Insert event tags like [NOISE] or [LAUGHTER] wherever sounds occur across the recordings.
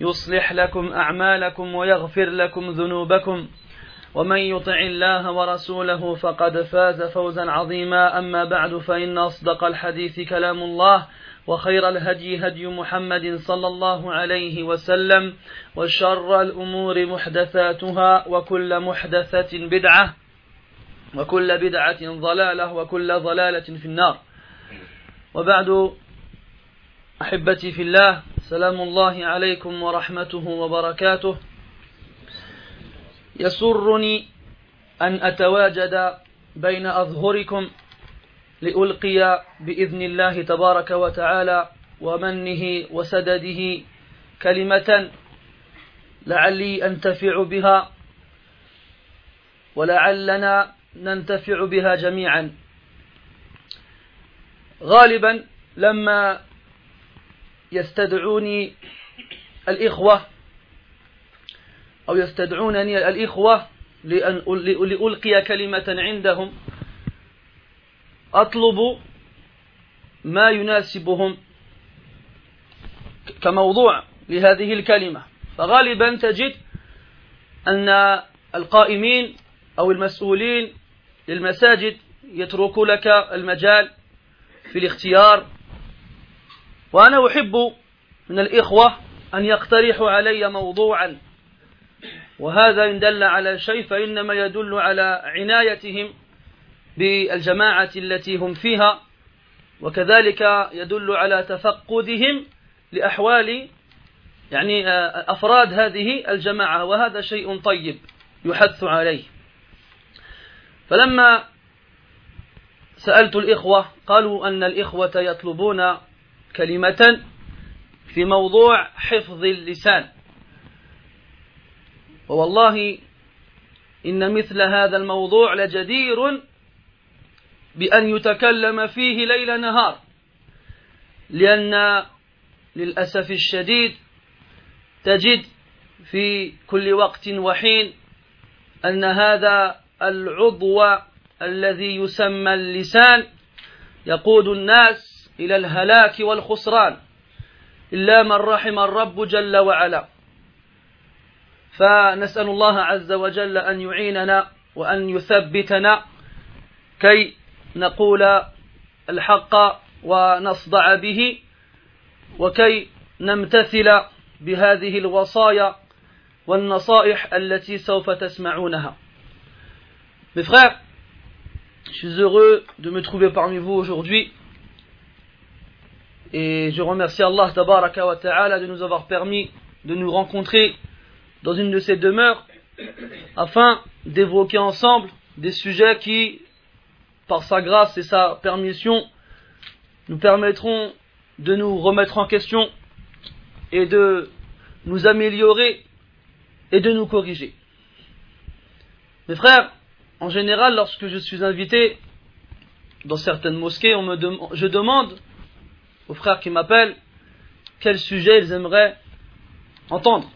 يصلح لكم أعمالكم ويغفر لكم ذنوبكم. ومن يطع الله ورسوله فقد فاز فوزا عظيما. أما بعد فإن أصدق الحديث كلام الله وخير الهدي هدي محمد صلى الله عليه وسلم وشر الأمور محدثاتها وكل محدثة بدعة وكل بدعة ضلالة وكل ضلالة في النار. وبعد أحبتي في الله سلام الله عليكم ورحمته وبركاته. يسرني أن أتواجد بين أظهركم لألقي بإذن الله تبارك وتعالى ومنه وسدده كلمة لعلي أنتفع بها ولعلنا ننتفع بها جميعا. غالبا لما يستدعوني الإخوة أو يستدعونني الإخوة لأن لألقي كلمة عندهم. أطلب ما يناسبهم كموضوع لهذه الكلمة. فغالبا تجد أن القائمين أو المسؤولين للمساجد يترك لك المجال في الاختيار وأنا أحب من الإخوة أن يقترحوا علي موضوعا. وهذا إن دل على شيء فإنما يدل على عنايتهم بالجماعة التي هم فيها. وكذلك يدل على تفقدهم لأحوال يعني أفراد هذه الجماعة. وهذا شيء طيب يحث عليه. فلما سألت الإخوة قالوا أن الإخوة يطلبون كلمة في موضوع حفظ اللسان. ووالله إن مثل هذا الموضوع لجدير بأن يتكلم فيه ليل نهار لأن للأسف الشديد تجد في كل وقت وحين أن هذا العضو الذي يسمى اللسان يقود الناس إلى الهلاك والخسران. إلا من رحم الرب جل وعلا. فنسأل الله عز وجل أن يعيننا وأن يثبتنا كي نقول الحق ونصدع به وكي نمتثل بهذه الوصايا والنصائح التي سوف تسمعونها. Mes frères, je suis heureux de me trouver parmi vous aujourd'hui et je remercie Allah wa ta'ala de nous avoir permis de nous rencontrer dans une de ces demeures afin d'évoquer ensemble des sujets qui, par sa grâce et sa permission, nous permettront de nous remettre en question et de nous améliorer et de nous corriger. Mes frères, en général, lorsque je suis invité dans certaines mosquées, on me je demande aux frères qui m'appellent quel sujet ils aimeraient entendre.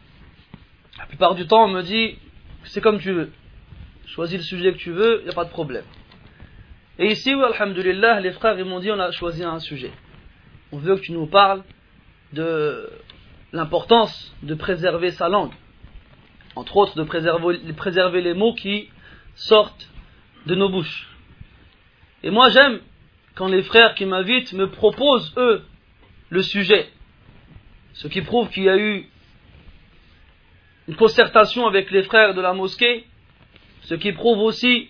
La plupart du temps, on me dit c'est comme tu veux. Choisis le sujet que tu veux, il n'y a pas de problème. Et ici, oui, alhamdulillah, les frères ils m'ont dit on a choisi un sujet. On veut que tu nous parles de l'importance de préserver sa langue. Entre autres, de préserver, de préserver les mots qui sortent de nos bouches. Et moi, j'aime quand les frères qui m'invitent me proposent, eux, le sujet. Ce qui prouve qu'il y a eu une concertation avec les frères de la mosquée, ce qui prouve aussi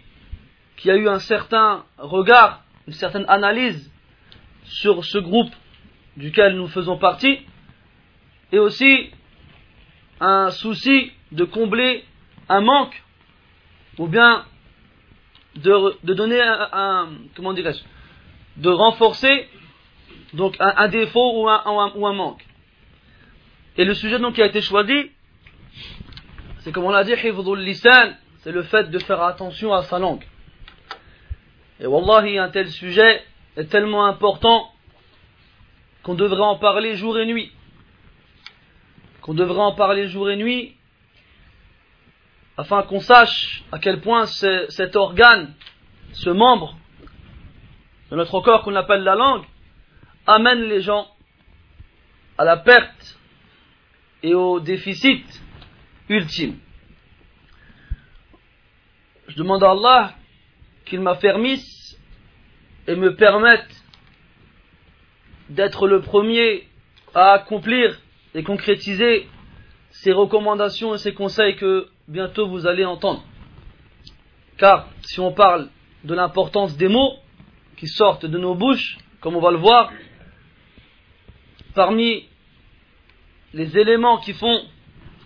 qu'il y a eu un certain regard, une certaine analyse sur ce groupe duquel nous faisons partie, et aussi un souci de combler un manque, ou bien de, de donner un, un comment dirais-je, de renforcer donc un, défaut ou un, ou un manque. Et le sujet donc qui a été choisi, c'est comme on l'a dit, c'est le fait de faire attention à sa langue. Et wallahi, un tel sujet est tellement important qu'on devrait en parler jour et nuit. Qu'on devrait en parler jour et nuit afin qu'on sache à quel point cet organe, ce membre de notre corps qu'on appelle la langue, amène les gens à la perte et au déficit ultime. Je demande à Allah qu'il m'affermisse et me permette d'être le premier à accomplir et concrétiser ces recommandations et ces conseils que bientôt vous allez entendre. Car si on parle de l'importance des mots qui sortent de nos bouches, comme on va le voir, parmi les éléments qui font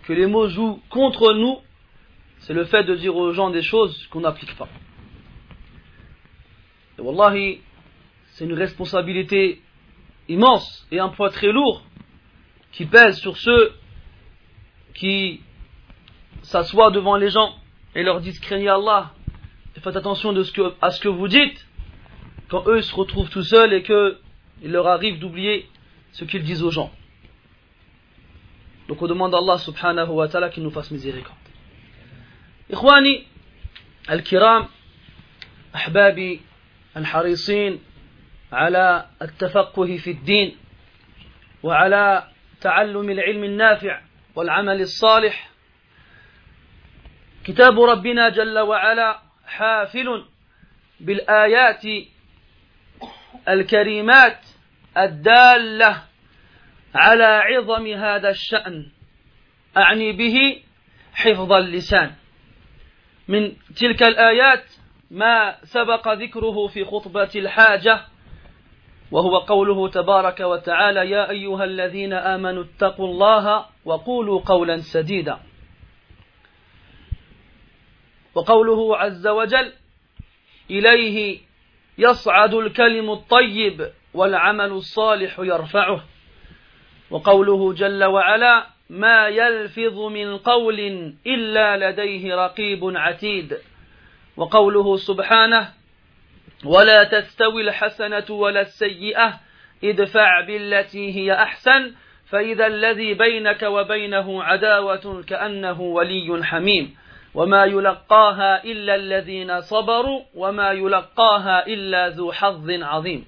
que les mots jouent contre nous, c'est le fait de dire aux gens des choses qu'on n'applique pas. Et wallahi, c'est une responsabilité immense et un poids très lourd qui pèse sur ceux qui s'assoient devant les gens et leur disent craignez Allah et faites attention à ce que vous dites quand eux se retrouvent tout seuls et qu'il leur arrive d'oublier ce qu'ils disent aux gens. Donc on demande à Allah subhanahu wa ta'ala qu'il nous fasse miséricorde. إخواني الكرام أحبابي الحريصين على التفقه في الدين وعلى تعلم العلم النافع والعمل الصالح كتاب ربنا جل وعلا حافل بالايات الكريمات الدالة على عظم هذا الشأن. أعني به حفظ اللسان. من تلك الآيات ما سبق ذكره في خطبة الحاجة وهو قوله تبارك وتعالى يا أيها الذين آمنوا اتقوا الله وقولوا قولا سديدا وقوله عز وجل إليه يصعد الكلم الطيب والعمل الصالح يرفعه. وقوله جل وعلا ما يلفظ من قول إلا لديه رقيب عتيد وقوله سبحانه ولا تستوي الحسنة ولا السيئة ادفع بالتي هي أحسن فإذا الذي بينك وبينه عداوة كأنه ولي حميم وما يلقاها إلا الذين صبروا وما يلقاها إلا ذو حظ عظيم.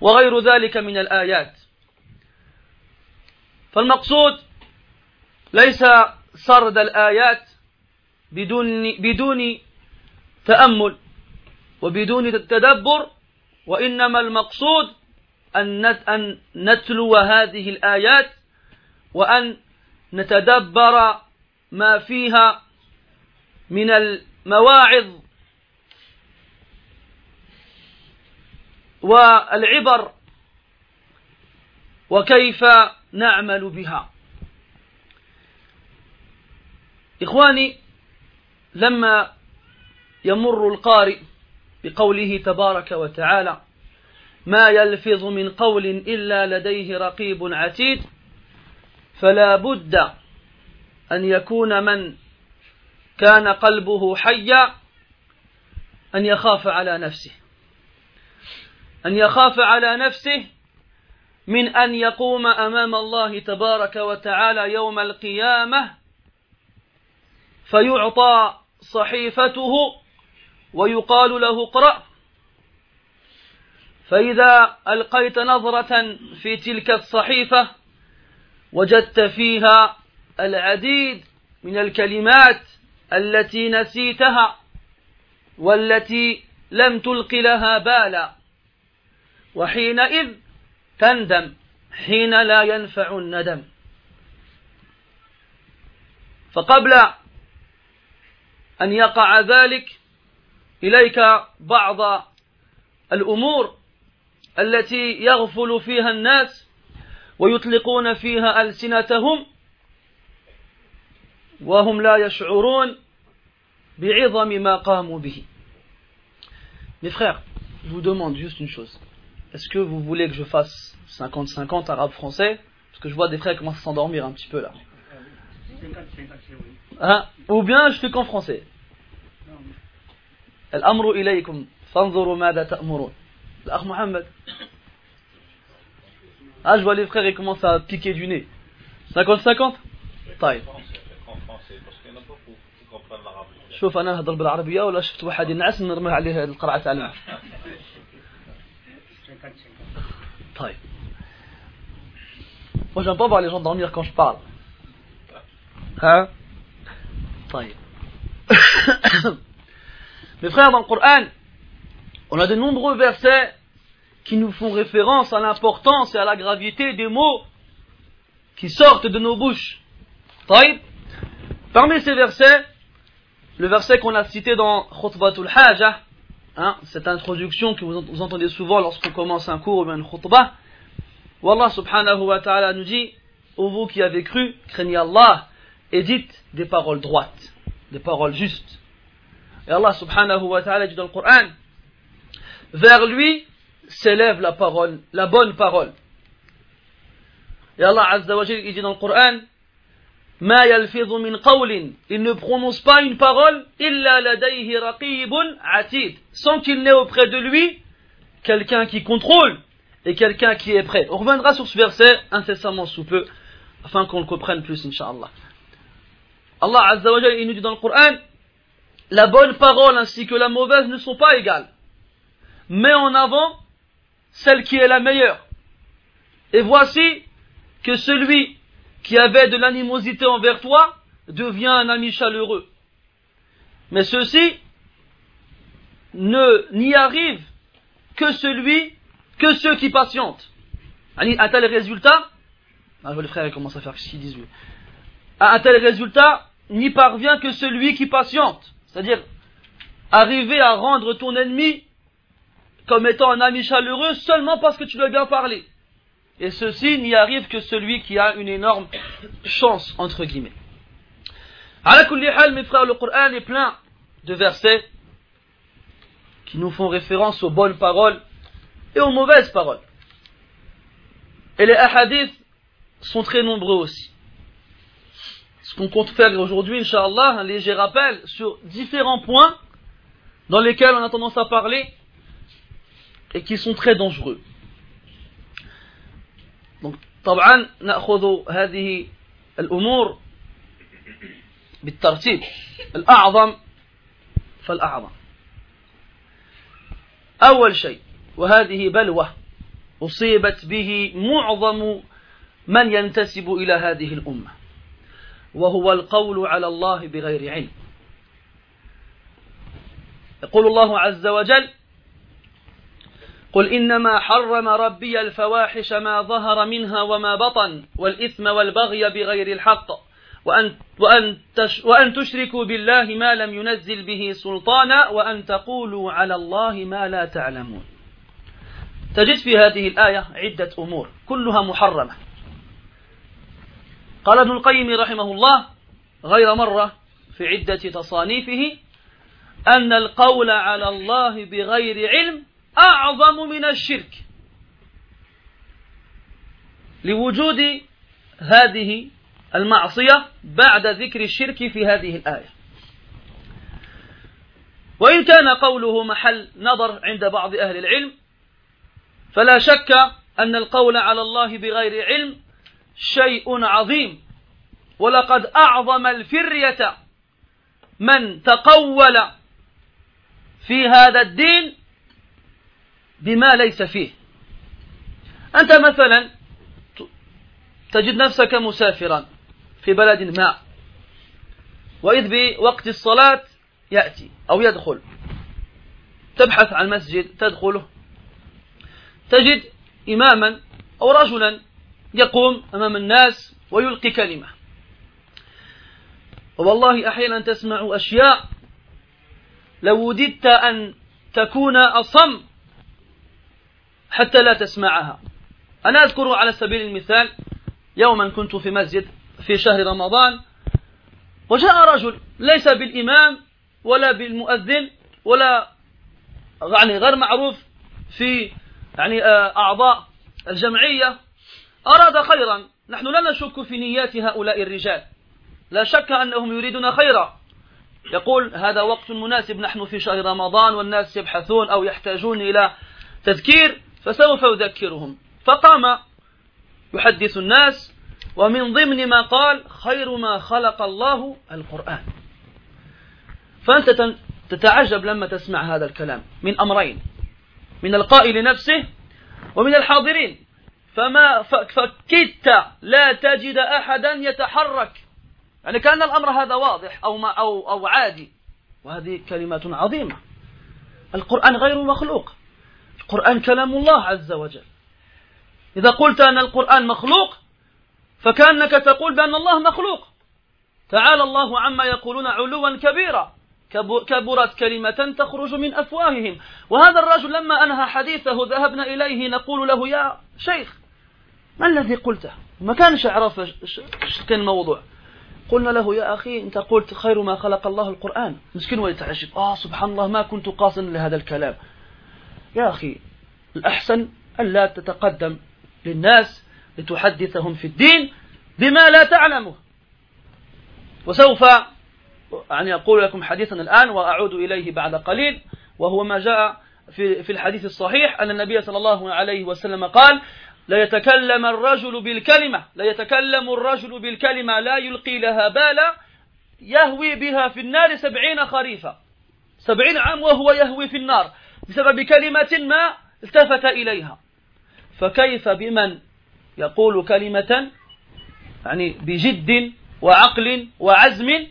وغير ذلك من الآيات. فالمقصود ليس سرد الآيات بدون بدون تأمل وبدون تدبر وإنما المقصود أن نتلو هذه الآيات وأن نتدبر ما فيها من المواعظ والعبر وكيف نعمل بها. إخواني لما يمر القارئ بقوله تبارك وتعالى ما يلفظ من قول إلا لديه رقيب عتيد فلا بد أن يكون من كان قلبه حيا أن يخاف على نفسه. أن يخاف على نفسه من أن يقوم أمام الله تبارك وتعالى يوم القيامة فيعطى صحيفته ويقال له اقرأ. فإذا ألقيت نظرة في تلك الصحيفة وجدت فيها العديد من الكلمات التي نسيتها والتي لم تلق لها بالا. وحينئذ تندم حين لا ينفع الندم. فقبل أن يقع ذلك إليك بعض الأمور التي يغفل فيها الناس ويطلقون فيها ألسنتهم وهم لا يشعرون بعظم ما قاموا به Mes frères, je vous demande juste une chose. Est-ce que vous voulez que je fasse 50-50 arabe-français Parce que je vois des frères commencer à s'endormir un petit peu là. Hein Ou bien je fais qu'en français. الأمر إليكم فانظروا ماذا تأمرون الأخ محمد Ah, je vois les frères, ils commencent à piquer du nez. 50-50 طيب شوف انا نهضر بالعربيه ولا شفت واحد ينعس نرمي عليه القرعه تاع طيب Moi, j'aime pas voir les gens dormir quand je parle. Hein طيب. [COUGHS] Mes frères, dans le Coran, on a de nombreux versets qui nous font référence à l'importance et à la gravité des mots qui sortent de nos bouches. طيب. Parmi ces versets, le verset qu'on a cité dans Khutbatul Hajah, hein, cette introduction que vous entendez souvent lorsqu'on commence un cours ou bien une khutbah, où Allah subhanahu wa ta'ala nous dit, ô vous qui avez cru, craignez Allah et dites des paroles droites, des paroles justes. Et Allah subhanahu wa ta'ala dit dans le Coran, vers lui s'élève la parole, la bonne parole. Et Allah azza wa dit dans le Coran, ما يلفظ من قول il ne prononce pas une parole إلا لديه رقيب عتيد sans qu'il n'ait auprès de lui quelqu'un qui contrôle et quelqu'un qui est prêt. On reviendra sur ce verset incessamment sous peu afin qu'on le comprenne plus, Inch'Allah. Allah Azza wa il nous dit dans le Coran la bonne parole ainsi que la mauvaise ne sont pas égales. Mets en avant celle qui est la meilleure. Et voici que celui qui avait de l'animosité envers toi devient un ami chaleureux. Mais ceci n'y arrive que celui, que ceux qui patientent. À tel résultat, ah, les frères commencent à faire ce qu'ils disent. À un tel résultat, n'y parvient que celui qui patiente. C'est-à-dire, arriver à rendre ton ennemi comme étant un ami chaleureux seulement parce que tu lui as bien parlé. Et ceci n'y arrive que celui qui a une énorme chance, entre guillemets. À la mes frères, le Coran est plein de versets qui nous font référence aux bonnes paroles et aux mauvaises paroles. Et les hadiths sont très nombreux aussi. Ce qu'on compte faire aujourd'hui, Inch'Allah, un léger rappel sur différents points dans lesquels on a tendance à parler et qui sont très dangereux. طبعا نأخذ هذه الأمور بالترتيب. الأعظم فالأعظم. أول شيء وهذه بلوة أصيبت به معظم من ينتسب إلى هذه الأمة وهو القول على الله بغير علم. يقول الله عز وجل قل إنما حرم ربي الفواحش ما ظهر منها وما بطن والإثم والبغي بغير الحق وأن, وأن, تش وأن تشركوا بالله ما لم ينزل به سلطانا وأن تقولوا على الله ما لا تعلمون. تجد في هذه الآية عدة أمور كلها محرمة. قال ابن القيم رحمه الله غير مرة في عدة تصانيفه أن القول على الله بغير علم أعظم من الشرك. لوجود هذه المعصية بعد ذكر الشرك في هذه الآية. وإن كان قوله محل نظر عند بعض أهل العلم فلا شك أن القول على الله بغير علم شيء عظيم. ولقد أعظم الفرية من تقول في هذا الدين بما ليس فيه. أنت مثلا تجد نفسك مسافرا في بلد ما وإذ بوقت الصلاة يأتي أو يدخل. تبحث عن مسجد تدخله. تجد إماما أو رجلا يقوم أمام الناس ويلقي كلمة. والله أحيانا تسمع أشياء. لو وددت أن تكون أصم حتى لا تسمعها. أنا أذكر على سبيل المثال يوما كنت في مسجد في شهر رمضان وجاء رجل ليس بالإمام ولا بالمؤذن ولا يعني غير معروف في يعني آه، أعضاء الجمعية. أراد خيرا. نحن لا نشك في نيات هؤلاء الرجال. لا شك أنهم يريدون خيرا. يقول هذا وقت مناسب. نحن في شهر رمضان والناس يبحثون أو يحتاجون إلى تذكير. فسوف يذكرهم فقام يحدث الناس ومن ضمن ما قال خير ما خلق الله القرآن. فأنت تتعجب لما تسمع هذا الكلام. من أمرين. من القائل نفسه ومن الحاضرين. فما فكدت لا تجد أحدا يتحرك. يعني كان الأمر هذا واضح أو, ما أو, أو عادي. وهذه كلمات عظيمة. القرآن غير مخلوق. القرآن كلام الله عز وجل. إذا قلت أن القرآن مخلوق فكأنك تقول بأن الله مخلوق. تعالى الله عما يقولون علوا كبيرا. كبرت كلمة تخرج من أفواههم. وهذا الرجل لما أنهى حديثه ذهبنا إليه نقول له يا شيخ ما الذي قلته؟ ما كانش عرف كان الموضوع قلنا له يا أخي أنت قلت خير ما خلق الله القرآن. مسكين ويتعجب آه سبحان الله ما كنت قاصدا لهذا الكلام. يا أخي الأحسن ألا تتقدم للناس لتحدثهم في الدين بما لا تعلمه. وسوف يعني أقول لكم حديثا الآن وأعود إليه بعد قليل وهو ما جاء في, في الحديث الصحيح أن النبي صلى الله عليه وسلم قال لا يتكلم الرجل بالكلمة لا يتكلم الرجل بالكلمة لا يلقي لها بالا يهوي بها في النار سبعين خريفا سبعين عام وهو يهوي في النار. بسبب كلمة ما التفت إليها. فكيف بمن يقول كلمة يعني بجد وعقل وعزم؟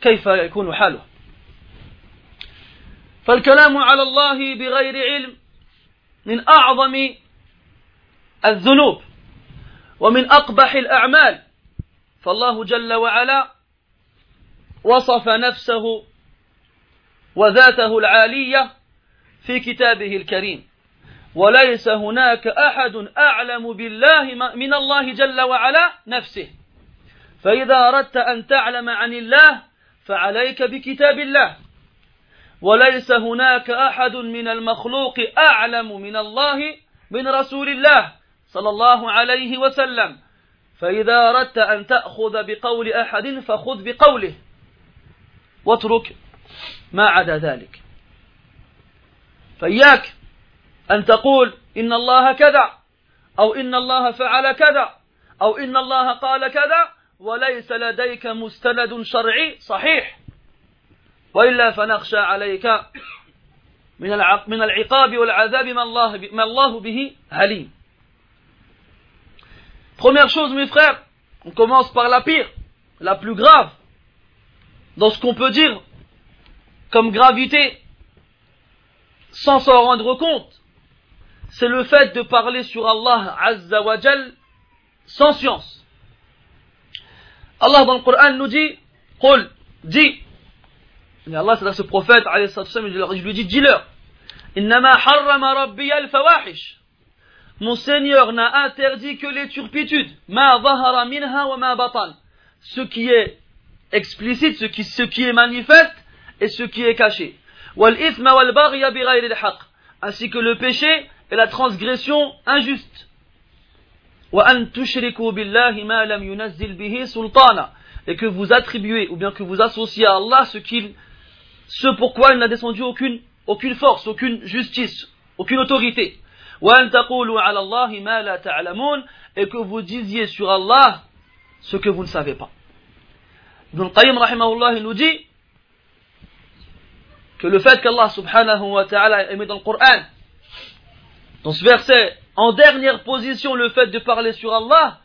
كيف يكون حاله؟ فالكلام على الله بغير علم من أعظم الذنوب ومن أقبح الأعمال. فالله جل وعلا وصف نفسه وذاته العالية في كتابه الكريم. وليس هناك أحد أعلم بالله من الله جل وعلا نفسه. فإذا أردت أن تعلم عن الله فعليك بكتاب الله. وليس هناك أحد من المخلوق أعلم من الله من رسول الله صلى الله عليه وسلم. فإذا أردت أن تأخذ بقول أحد فخذ بقوله. واترك ما عدا ذلك. فإياك أن تقول إن الله كذا أو إن الله فعل كذا أو إن الله قال كذا وليس لديك مستند شرعي صحيح. وإلا فنخشى عليك من من العقاب والعذاب ما الله ما الله به عليم. Première chose, mes frères, on commence par la pire, la plus grave, dans ce qu'on peut dire comme gravité, sans s'en rendre compte, c'est le fait de parler sur Allah Azza wa sans science. Allah dans le Coran nous dit, Qul, dis, et Allah c'est à ce prophète, je lui dis, dis-leur, Innama al-fawahish. Mon Seigneur n'a interdit que les turpitudes. Ma minha wa ma. Ce qui est explicite, ce qui est manifeste et ce qui est caché. Ainsi que le péché et la transgression injuste. Et que vous attribuez ou bien que vous associez à Allah ce qu'il, ce pourquoi il n'a descendu aucune, aucune force, aucune justice, aucune autorité et que vous disiez sur Allah ce que vous ne savez pas. Ibn Qayyim rahimahullah nous dit que le fait qu'Allah subhanahu wa ta'ala ait mis dans le Coran, dans ce verset, en dernière position le fait de parler sur Allah,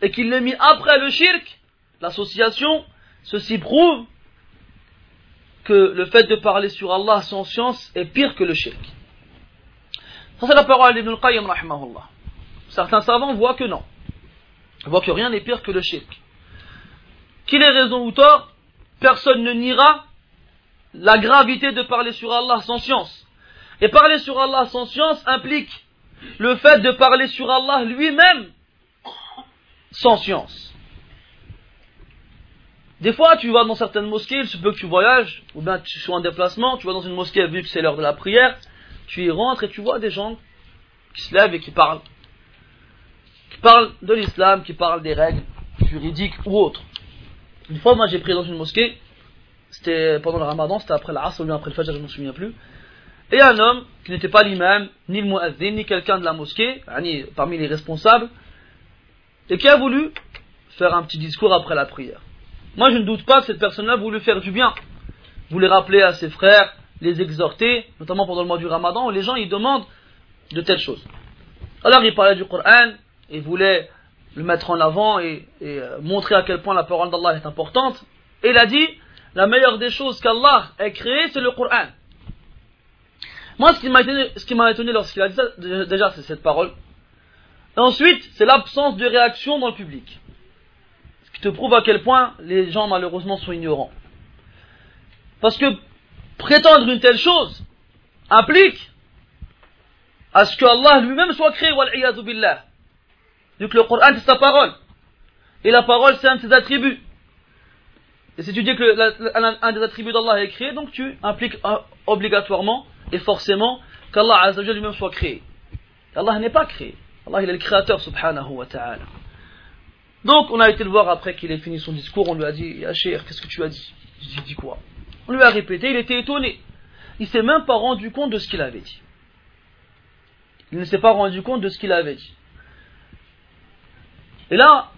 et qu'il l'ait mis après le shirk, l'association, ceci prouve que le fait de parler sur Allah sans science est pire que le shirk. Ça, c'est la parole d'Ibn al-Qayyim. Certains savants voient que non. Ils voient que rien n'est pire que le shirk. Qu'il ait raison ou tort, personne ne niera la gravité de parler sur Allah sans science. Et parler sur Allah sans science implique le fait de parler sur Allah lui-même sans science. Des fois, tu vas dans certaines mosquées, il se peut que tu voyages, ou bien tu sois en déplacement, tu vas dans une mosquée vu que c'est l'heure de la prière, tu y rentres et tu vois des gens qui se lèvent et qui parlent. Qui parlent de l'islam, qui parlent des règles juridiques ou autres. Une fois, moi j'ai pris dans une mosquée, c'était pendant le ramadan, c'était après l'asr ou bien après le fajr, je ne me souviens plus. Et un homme qui n'était pas l'imam, ni le muazzin, ni quelqu'un de la mosquée, parmi les responsables, et qui a voulu faire un petit discours après la prière. Moi, je ne doute pas que cette personne-là voulait faire du bien, voulait rappeler à ses frères, les exhorter, notamment pendant le mois du ramadan, où les gens ils demandent de telles choses. Alors il parlait du Coran, et voulait le mettre en avant et, euh, montrer à quel point la parole d'Allah est importante. Et il a dit, la meilleure des choses qu'Allah ait créées, c'est le Coran. Moi, ce qui m'a étonné, lorsqu'il a dit ça, déjà, c'est cette parole. Ensuite, c'est l'absence de réaction dans le public. Ce qui te prouve à quel point les gens, malheureusement, sont ignorants. Parce que prétendre une telle chose implique à ce que Allah lui-même soit créé, billah. Que le Coran c'est sa parole. Et la parole c'est un de ses attributs. Si tu dis que un des attributs d'Allah est créé, donc tu impliques euh, obligatoirement et forcément qu'Allah lui-même soit créé. Allah n'est pas créé. Allah il est le créateur subhanahu wa ta'ala. Donc on a été le voir après qu'il ait fini son discours, on lui a dit, Yachir, qu'est-ce que tu as dit? J'ai dit quoi? On lui a répété, il était étonné. Il s'est même pas rendu compte de ce qu'il avait dit. Il ne s'est pas rendu compte de ce qu'il avait dit. Et là,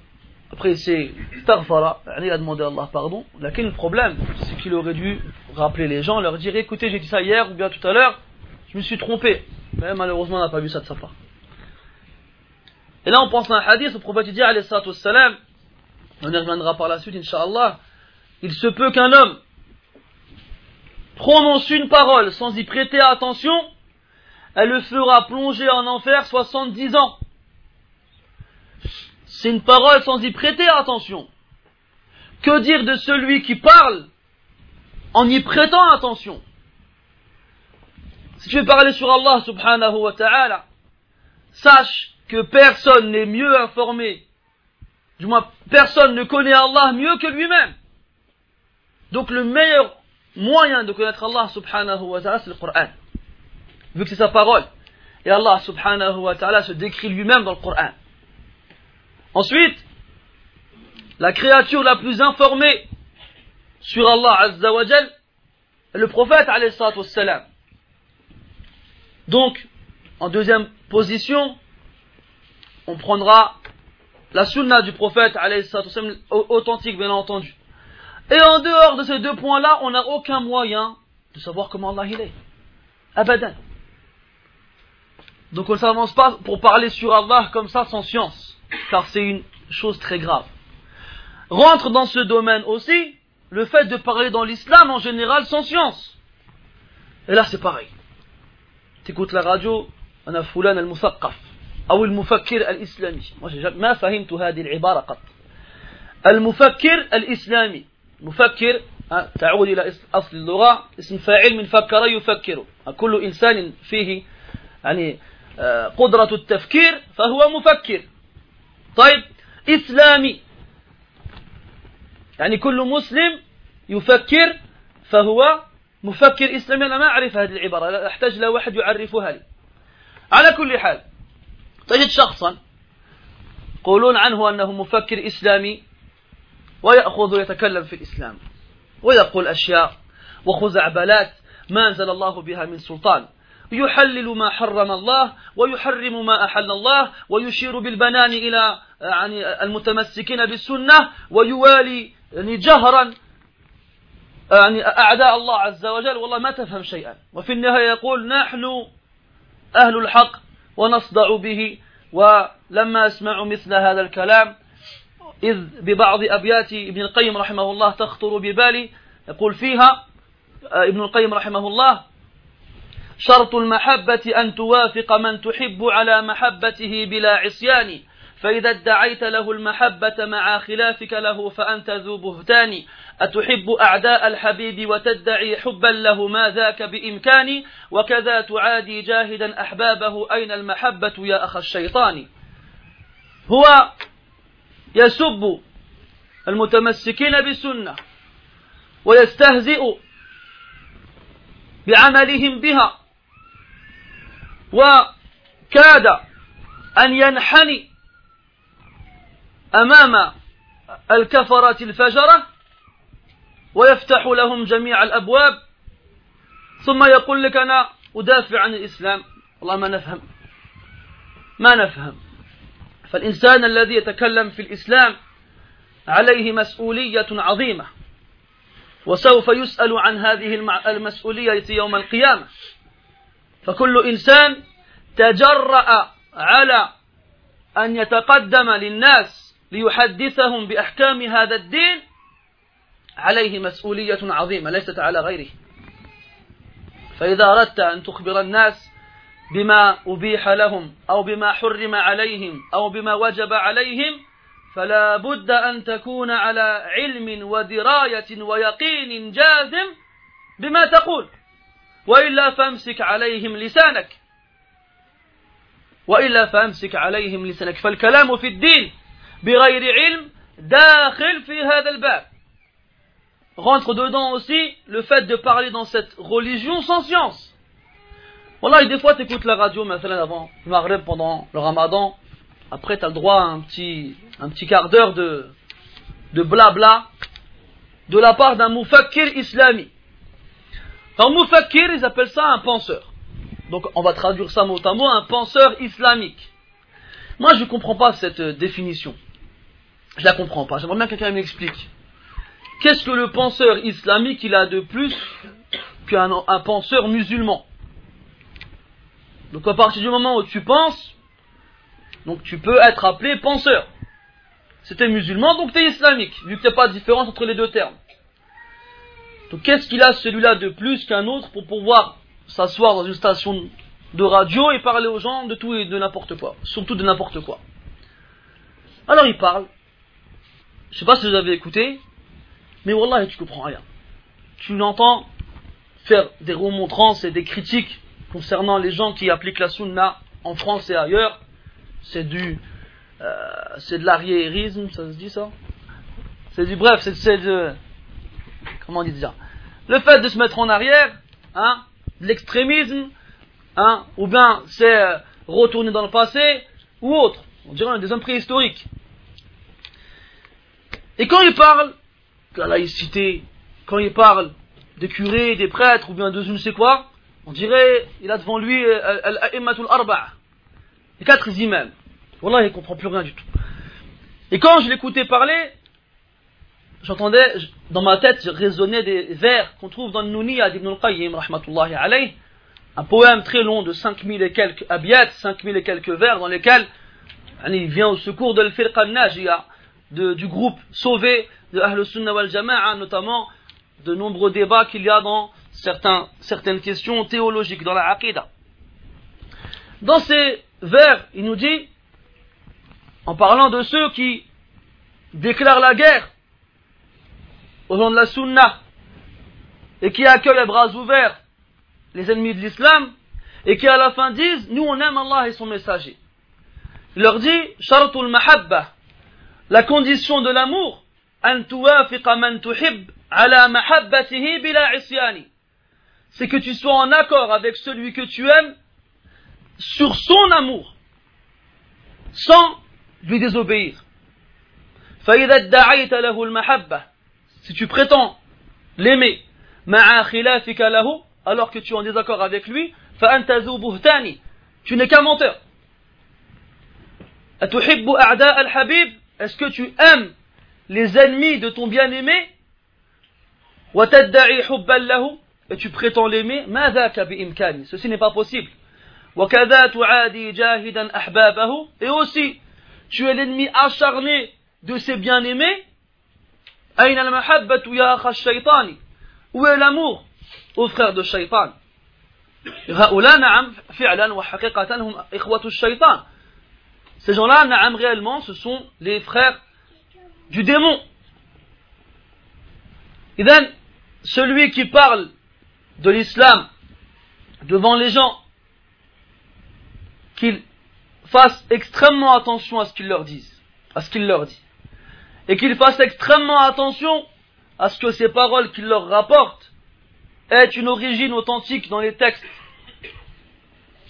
après c'est Starfara, il a demandé à Allah pardon. Là, quel problème C'est qu'il aurait dû rappeler les gens, leur dire écoutez, j'ai dit ça hier ou bien tout à l'heure, je me suis trompé. Mais malheureusement, on n'a pas vu ça de sa part. Et là, on pense à un hadith, le prophète dit, alayhi salam, on y reviendra par la suite, inshallah, il se peut qu'un homme prononce une parole sans y prêter attention, elle le fera plonger en enfer 70 ans. C'est une parole sans y prêter attention. Que dire de celui qui parle en y prêtant attention? Si tu veux parler sur Allah subhanahu wa ta'ala, sache que personne n'est mieux informé, du moins personne ne connaît Allah mieux que lui-même. Donc le meilleur moyen de connaître Allah subhanahu wa ta'ala, c'est le Coran. Vu que c'est sa parole. Et Allah subhanahu wa ta'ala se décrit lui-même dans le Coran. Ensuite, la créature la plus informée sur Allah Azza wa est le prophète salam. Donc, en deuxième position, on prendra la sunna du prophète salam, authentique bien entendu. Et en dehors de ces deux points-là, on n'a aucun moyen de savoir comment Allah il est. Abadan. Donc on ne s'avance pas pour parler sur Allah comme ça sans science car c'est une chose très grave. Rentre dans ce domaine aussi le fait de parler dans l'islam en général sans science. Et là c'est pareil. Tu écoutes la radio, أنا فلان المثقف أو المفكر الإسلامي. Moi ما فهمت هذه العبارة قط. المفكر الإسلامي. مفكر تعود إلى أصل اللغة اسم فاعل من فكر يفكر. كل إنسان فيه يعني قدرة التفكير فهو مفكر. طيب إسلامي. يعني كل مسلم يفكر فهو مفكر إسلامي. أنا ما أعرف هذه العبارة لا أحتاج لواحد واحد يعرفها لي. على كل حال تجد شخصا يقولون عنه أنه مفكر إسلامي ويأخذ ويتكلم في الإسلام ويقول أشياء وخزعبلات ما أنزل الله بها من سلطان. يحلل ما حرم الله ويحرم ما أحل الله ويشير بالبنان إلى يعني المتمسكين بالسنة ويوالي يعني جهرا يعني أعداء الله عز وجل. والله ما تفهم شيئا. وفي النهاية يقول نحن أهل الحق ونصدع به. ولما أسمع مثل هذا الكلام إذ ببعض أبيات ابن القيم رحمه الله تخطر ببالي يقول فيها ابن القيم رحمه الله شرط المحبة أن توافق من تحب على محبته بلا عصيان. فإذا ادعيت له المحبة مع خلافك له فأنت ذو بهتان. أتحب أعداء الحبيب وتدعي حبا له ما ذاك بإمكاني وكذا تعادي جاهدا أحبابه. أين المحبة يا أخ الشيطان؟ هو يسب المتمسكين بالسنة ويستهزئ بعملهم بها. وكاد أن ينحني أمام الكفرة الفجرة ويفتح لهم جميع الأبواب. ثم يقول لك أنا أدافع عن الإسلام. والله ما نفهم. ما نفهم. فالإنسان الذي يتكلم في الإسلام عليه مسؤولية عظيمة وسوف يسأل عن هذه المسؤولية يوم القيامة. فكل إنسان تجرأ على أن يتقدم للناس ليحدثهم بأحكام هذا الدين عليه مسؤولية عظيمة ليست على غيره. فإذا أردت أن تخبر الناس بما أبيح لهم أو بما حرم عليهم أو بما وجب عليهم فلا بد أن تكون على علم ودراية ويقين جازم بما تقول. وإلا فامسك عليهم لسانك وإلا فامسك عليهم لسانك فالكلام في الدين بغير علم داخل في هذا الباب rentre dedans aussi le fait de parler dans cette religion sans science. Voilà, des fois tu écoutes la radio, maintenant avant le Maghreb pendant le Ramadan, après tu as le droit à un petit, un petit quart d'heure de, de blabla de la part d'un moufakir islami. Un moufakir, ils appellent ça un penseur. Donc on va traduire ça mot à mot, un penseur islamique. Moi je ne comprends pas cette définition. Je la comprends pas. J'aimerais bien que quelqu'un m'explique. Qu'est-ce que le penseur islamique il a de plus qu'un un penseur musulman? Donc à partir du moment où tu penses, donc tu peux être appelé penseur. C'était musulman, donc tu es islamique, vu que tu n'as pas de différence entre les deux termes. Donc qu'est-ce qu'il a celui-là de plus qu'un autre pour pouvoir s'asseoir dans une station de radio et parler aux gens de tout et de n'importe quoi, surtout de n'importe quoi. Alors il parle. Je sais pas si vous avez écouté, mais Wallah, tu comprends rien. Tu l'entends faire des remontrances et des critiques concernant les gens qui appliquent la sunna en France et ailleurs. C'est du, euh, c'est de l'arriérisme, ça se dit ça? C'est du, bref, c'est de, comment on dit déjà? Le fait de se mettre en arrière, hein, de l'extrémisme, hein, ou bien c'est euh, retourner dans le passé, ou autre. On dirait des hommes préhistoriques. Et quand il parle la laïcité, quand il parle des curés, des prêtres ou bien de je ne sais quoi, on dirait il a devant lui euh, al-a'immatul arba' les quatre imams. Wallah, il ne comprend plus rien du tout. Et quand je l'écoutais parler, j'entendais, dans ma tête, résonner des vers qu'on trouve dans le Nouniya d'Ibn al-Qayyim, rahmatullahi alayh, un poème très long de 5000 et quelques abiyats, 5000 et quelques vers dans lesquels il vient au secours de l'Firqa al-Najiyah, du groupe sauvé de Ahl Sunnah wal Jama'a, notamment de nombreux débats qu'il y a dans certains, certaines questions théologiques dans la Aqidah. Dans ces vers, il nous dit, en parlant de ceux qui déclarent la guerre au nom de la Sunna et qui accueillent à bras ouverts les ennemis de l'islam et qui à la fin disent, nous on aime Allah et son messager. Il leur dit, Sharatul Mahabba, la condition de l'amour, c'est que tu sois en accord avec celui que tu aimes sur son amour sans lui désobéir si tu prétends l'aimer alors que tu es en désaccord avec lui tu n'es qu'un menteur. Est-ce que tu aimes les ennemis de ton bien-aimé? Et tu prétends l'aimer ceci n'est pas possible. Et aussi tu es l'ennemi acharné de ses bien-aimés où est l'amour aux frères de shaitan ces gens-là, réellement, ce sont les frères du démon. Then, celui qui parle de l'islam devant les gens, qu'il fasse extrêmement attention à ce qu'il leur dise, à ce qu'il leur dit Et qu'il fasse extrêmement attention à ce que ces paroles qu'il leur rapporte aient une origine authentique dans les textes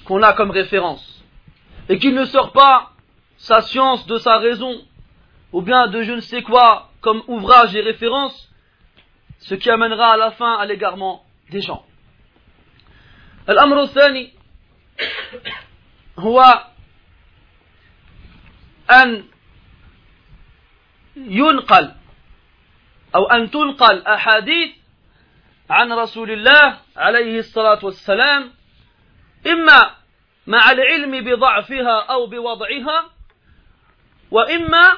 qu'on a comme référence. Et qu'il ne sort pas sa science de sa raison, ou bien de je ne sais quoi comme ouvrage et référence, ce qui amènera à la fin à l'égarement des gens. الأمر الثاني هو أن ينقل أو أن تنقل أحاديث عن رسول الله عليه الصلاة والسلام إما مع العلم بضعفها أو بوضعها وإما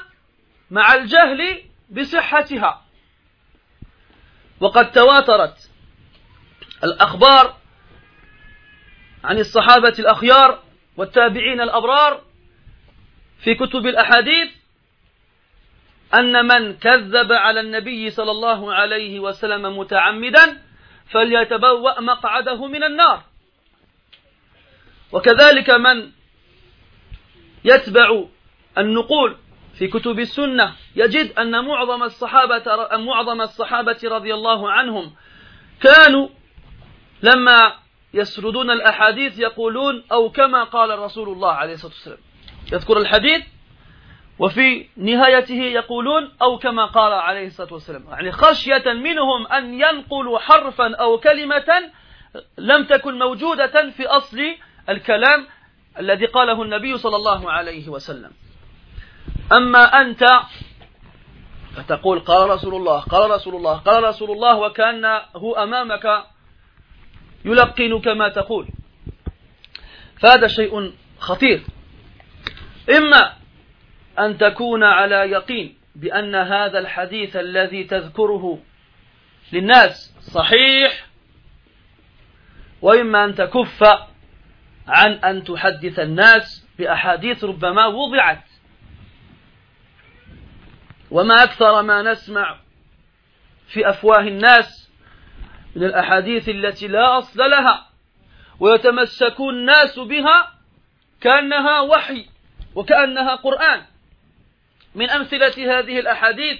مع الجهل بصحتها. وقد تواترت الأخبار عن الصحابة الأخيار والتابعين الأبرار في كتب الأحاديث أن من كذب على النبي صلى الله عليه وسلم متعمدا فليتبوأ مقعده من النار. وكذلك من يتبع النقول في كتب السنة يجد أن معظم الصحابة معظم الصحابة رضي الله عنهم كانوا لما يسردون الأحاديث يقولون أو كما قال رسول الله عليه الصلاة والسلام. يذكر الحديث وفي نهايته يقولون أو كما قال عليه الصلاة والسلام. يعني خشية منهم أن ينقلوا حرفا أو كلمة لم تكن موجودة في أصل الكلام الذي قاله النبي صلى الله عليه وسلم. أما أنت فتقول قال رسول الله قال رسول الله قال رسول الله وكأنه أمامك يلقنك ما تقول. فهذا شيء خطير. إما أن تكون على يقين بأن هذا الحديث الذي تذكره للناس صحيح وإما أن تكف عن أن تحدث الناس بأحاديث ربما وضعت. وما أكثر ما نسمع في أفواه الناس من الأحاديث التي لا أصل لها ويتمسك الناس بها كأنها وحي وكأنها قرآن. من أمثلة هذه الأحاديث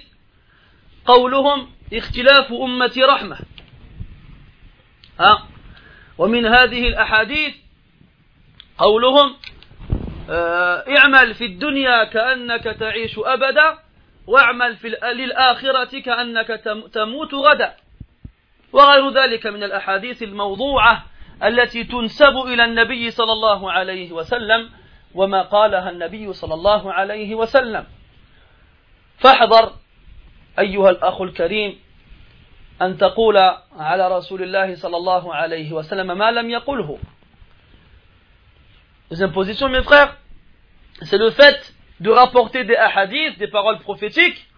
قولهم اختلاف أمة رحمة. ها؟ ومن هذه الأحاديث قولهم آه اعمل في الدنيا كأنك تعيش أبدا واعمل في للآخرة كأنك تموت غدا. وغير ذلك من الأحاديث الموضوعة التي تنسب إلى النبي صلى الله عليه وسلم وما قالها النبي صلى الله عليه وسلم. فاحذر أيها الأخ الكريم أن تقول على رسول الله صلى الله عليه وسلم ما لم يقله Deuxième position, mes frères, c'est le fait de rapporter des hadiths, des paroles prophétiques,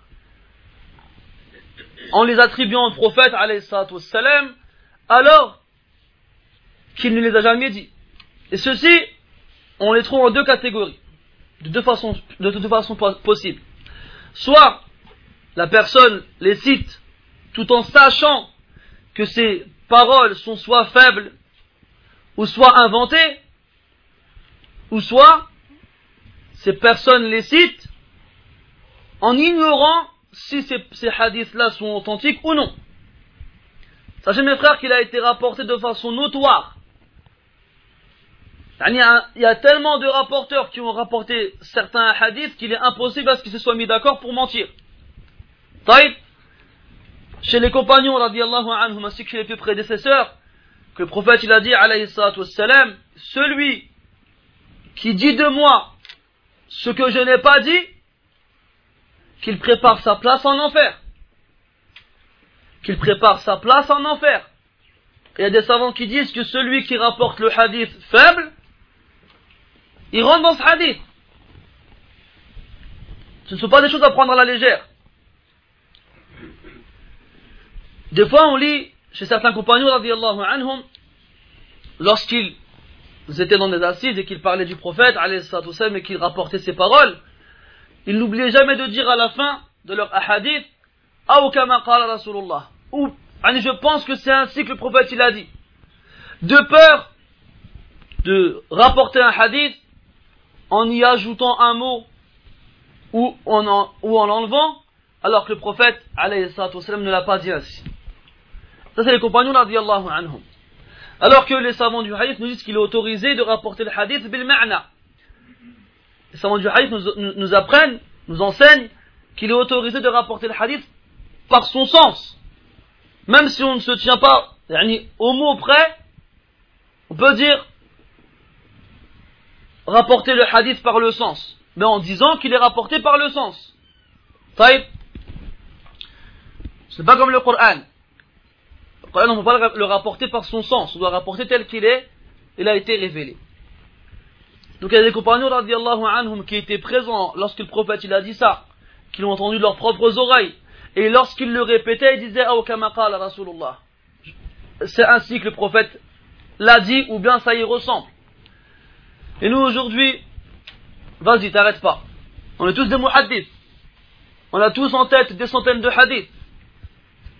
en les attribuant au prophète, salam, alors qu'il ne les a jamais dit. Et ceci, on les trouve en deux catégories, de deux façons, de deux façons possibles. Soit la personne les cite tout en sachant que ces paroles sont soit faibles ou soit inventées, ou soit ces personnes les citent en ignorant si ces, ces hadiths-là sont authentiques ou non. Sachez mes frères qu'il a été rapporté de façon notoire. Il y, a, tellement de rapporteurs qui ont rapporté certains hadiths qu'il est impossible à ce qu'ils se soient mis d'accord pour mentir. Taïb, chez les compagnons, radiallahu anhum, ainsi que chez les plus prédécesseurs, que le prophète il a dit, alayhi wassalam, celui qui dit de moi ce que je n'ai pas dit, qu'il prépare sa place en enfer. Qu'il prépare sa place en enfer. Il y a des savants qui disent que celui qui rapporte le hadith faible, il rentre dans ce hadith. Ce ne sont pas des choses à prendre à la légère. Des fois, on lit chez certains compagnons, anhum, lorsqu'ils étaient dans des assises et qu'ils parlaient du prophète, et qu'ils rapportaient ses paroles, ils n'oubliaient jamais de dire à la fin de leur qala Rasulullah. ou je pense que c'est ainsi que le prophète il a dit. De peur de rapporter un hadith en y ajoutant un mot ou en, ou en enlevant, alors que le prophète ne l'a pas dit ainsi. Ça c'est les compagnons anhum. Alors que les savants du hadith nous disent qu'il est autorisé de rapporter le hadith bil ma'na. Les savants du hadith nous, nous apprennent, nous enseignent qu'il est autorisé de rapporter le hadith par son sens. Même si on ne se tient pas au mot près, on peut dire rapporter le hadith par le sens, mais en disant qu'il est rapporté par le sens. Ce C'est pas comme le Coran. Le Coran, on ne peut pas le rapporter par son sens, on doit rapporter tel qu'il est, il a été révélé. Donc il y a des compagnons qui étaient présents lorsque le prophète il a dit ça, qui l'ont entendu de leurs propres oreilles, et lorsqu'il le répétait, il disait Oh, Rasulullah. C'est ainsi que le prophète l'a dit, ou bien ça y ressemble. Et nous aujourd'hui, vas-y, t'arrêtes pas. On est tous des muhaddiths. On a tous en tête des centaines de hadiths.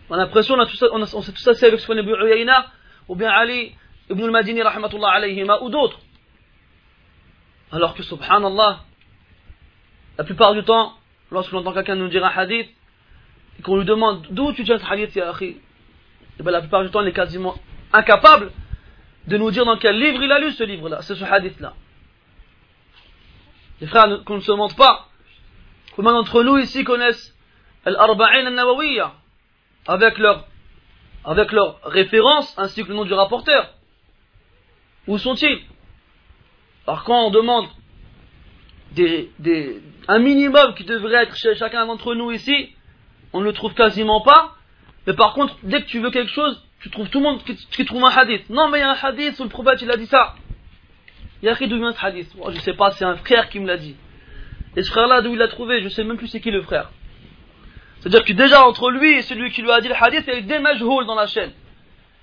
On a l'impression, on, a tout on, on s'est tous assez avec Ibn Uyayna, ou bien Ali ibn al-Madini, rahmatullah alayhima, ou d'autres. Alors que, subhanallah, la plupart du temps, lorsque l'on entend quelqu'un nous dire un hadith, et qu'on lui demande d'où tu tiens ce hadith, ya akhi, et eh bien la plupart du temps, il est quasiment incapable de nous dire dans quel livre il a lu ce livre-là, c'est ce hadith-là. Les frères, qu'on ne se montre pas. Combien d'entre nous ici connaissent Al-Arba'in al-Nawawiyya avec leur, avec leur référence ainsi que le nom du rapporteur? Où sont-ils? Alors quand on demande des, un minimum qui devrait être chez chacun d'entre nous ici, on ne le trouve quasiment pas. Mais par contre, dès que tu veux quelque chose, tu trouves tout le monde qui, trouve un hadith. Non, mais il y a un hadith où le prophète il a dit ça. Il y a d'où vient ce hadith Je ne sais pas, c'est un frère qui me l'a dit. Et ce frère-là, d'où il l'a trouvé, je sais même plus c'est qui le frère. C'est-à-dire que déjà entre lui et celui qui lui a dit le hadith, il y a des majhouls dans la chaîne.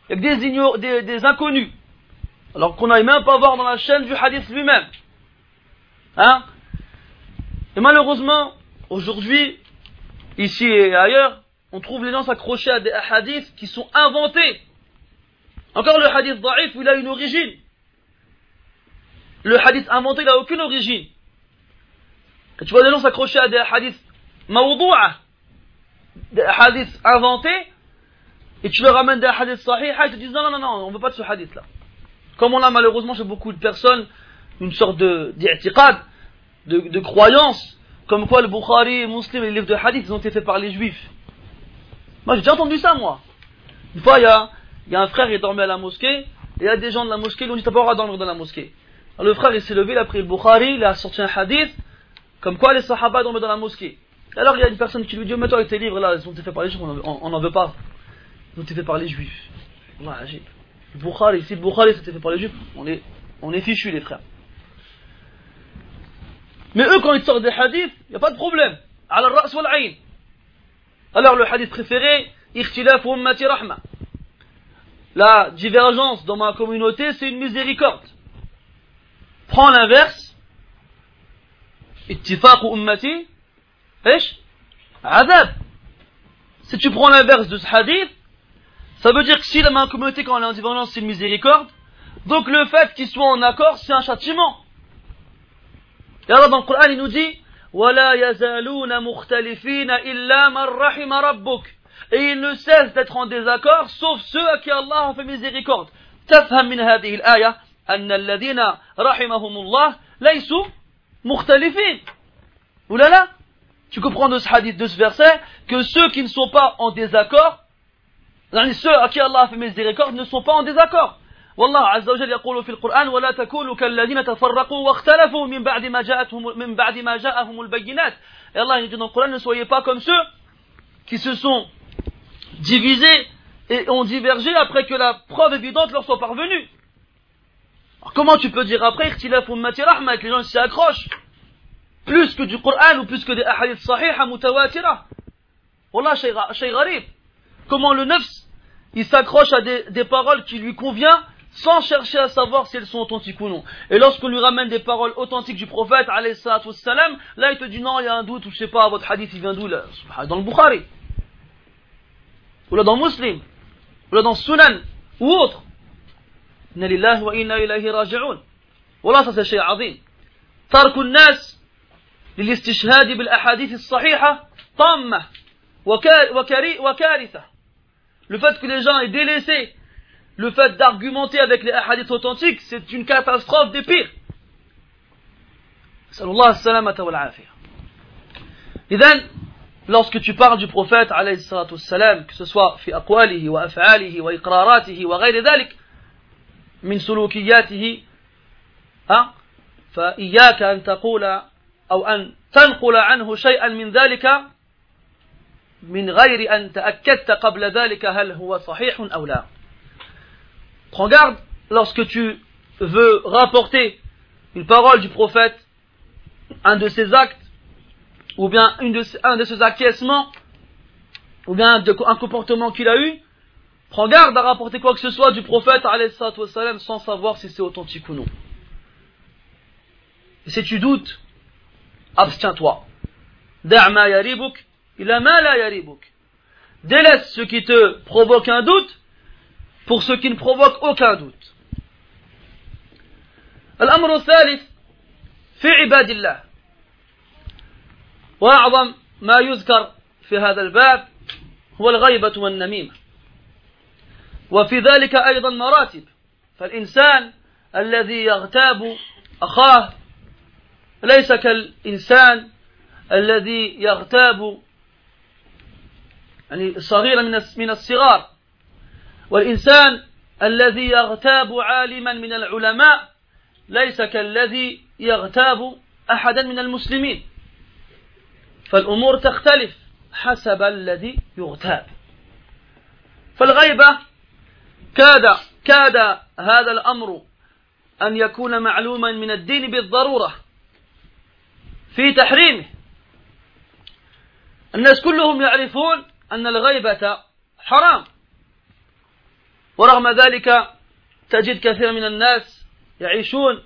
Il y a des, des, des inconnus. Alors qu'on n'aille même pas voir dans la chaîne du hadith lui-même. Hein? Et malheureusement, aujourd'hui, ici et ailleurs, on trouve les gens s'accrocher à des hadiths qui sont inventés. Encore le hadith da'if où il a une origine. Le hadith inventé, n'a aucune origine. Et tu vois des gens s'accrocher à des hadiths mawdou'a, des hadiths inventés, et tu leur ramènes des hadiths sahih, ils te disent non, non, non, on ne veut pas de ce hadith-là. Comme on a malheureusement chez beaucoup de personnes une sorte de d'irtiqad, de, de croyance, comme quoi le Bukhari, Muslim et les livres de hadith, ils ont été faits par les juifs. Moi, j'ai déjà entendu ça, moi. Une fois, il y a, un frère qui dormi à la mosquée, et il y a des gens de la mosquée qui ont dit T'as pas le droit de dormir dans la mosquée. Alors, le frère, il s'est levé, il a pris le Bukhari, il a sorti un hadith, comme quoi les Sahaba dormaient dans la mosquée. alors, il y a une personne qui lui dit Mais toi, tes livres là, ils ont été faits par les juifs, on n'en veut pas. Ils ont été faits par les juifs. le Bukhari, si le Bukhari fait par les juifs, on est, on est fichus, les frères. Mais eux, quand ils sortent des hadiths, il n'y a pas de problème. Alors, le hadith préféré, La divergence dans ma communauté, c'est une miséricorde. Prends l'inverse. Ittifaq ummati. Adab. Si tu prends l'inverse de ce hadith, ça veut dire que si la ma communauté, quand elle est en divergence, c'est une miséricorde, donc le fait qu'ils soient en accord, c'est un châtiment. Et Allah dans le Coran, il nous dit ولا يزالون مختلفين إلا من رحم ربك et ils ne cessent d'être en désaccord sauf ceux à qui Allah a fait miséricorde تفهم من هذه الآية أن الذين رحمهم الله ليسوا مختلفين ولا لا tu comprends de ce hadith de ce verset que ceux qui ne sont pas en désaccord ceux à qui Allah a fait miséricorde ne sont pas en désaccord والله عز وجل يقول في القرآن ولا تكونوا كالذين تفرقوا واختلفوا من بعد ما جاءتهم من بعد ما جاءهم البينات Et Allah dit dans le Coran ne soyez pas comme ceux qui se sont divisés et ont divergé après que la preuve évidente leur soit parvenue. Comment tu peux dire après ummati rahma que les gens s'y accrochent Plus que du Coran ou plus que des ahadith sahih mutawatira? Wallah, Shay Gharib. Comment le neuf il s'accroche à des, paroles qui lui conviennent sans chercher à savoir si elles sont authentiques ou non. Et lorsqu'on lui ramène des paroles authentiques du prophète, salam, là il te dit non, il y a un doute, ou je sais pas, votre hadith il vient d'où là? Dans le Bukhari, ou là dans le Muslim, ou là dans le Sunan, ou autre. Wa inna ilayhi raji'un. Voilà, ça c'est شيء عظيم. ترك الناس للاستشهاد بالأحاديث الصحيحة طامة وكارثة. Le fait que les gens aient délaissé le fait d'argumenter avec les hadiths authentiques, c'est une catastrophe des pires. Sallallahu salamata wa l'afiyah. إذن lorsque tu parles du prophète alayhi salatu wassalam, que ce soit في أقواله وأفعاله وإقراراته وغير ذلك من سلوكياته ها فإياك أن تقول أو أن تنقل عنه شيئا من ذلك من غير أن تأكدت قبل ذلك هل هو صحيح أو لا Prends garde lorsque tu veux rapporter une parole du prophète, un de ses actes, ou bien une de, un de ses acquiescements, ou bien un comportement qu'il a eu, prends garde à rapporter quoi que ce soit du prophète sans savoir si c'est authentique ou non. Et si tu doutes, abstiens-toi. Délaisse ce qui te provoque un doute pour ce qui ne provoque aucun doute. الأمر الثالث في عباد الله وأعظم ما يذكر في هذا الباب هو الغيبة والنميمة وفي ذلك أيضا مراتب. فالإنسان الذي يغتاب أخاه ليس كالإنسان الذي يغتاب يعني صغيرا من الصغار. والإنسان الذي يغتاب عالما من العلماء ليس كالذي يغتاب أحدا من المسلمين. فالأمور تختلف حسب الذي يغتاب. فالغيبة كاد كاد هذا الأمر أن يكون معلوما من الدين بالضرورة في تحريمه. الناس كلهم يعرفون أن الغيبة حرام. ورغم ذلك تجد كثير من الناس يعيشون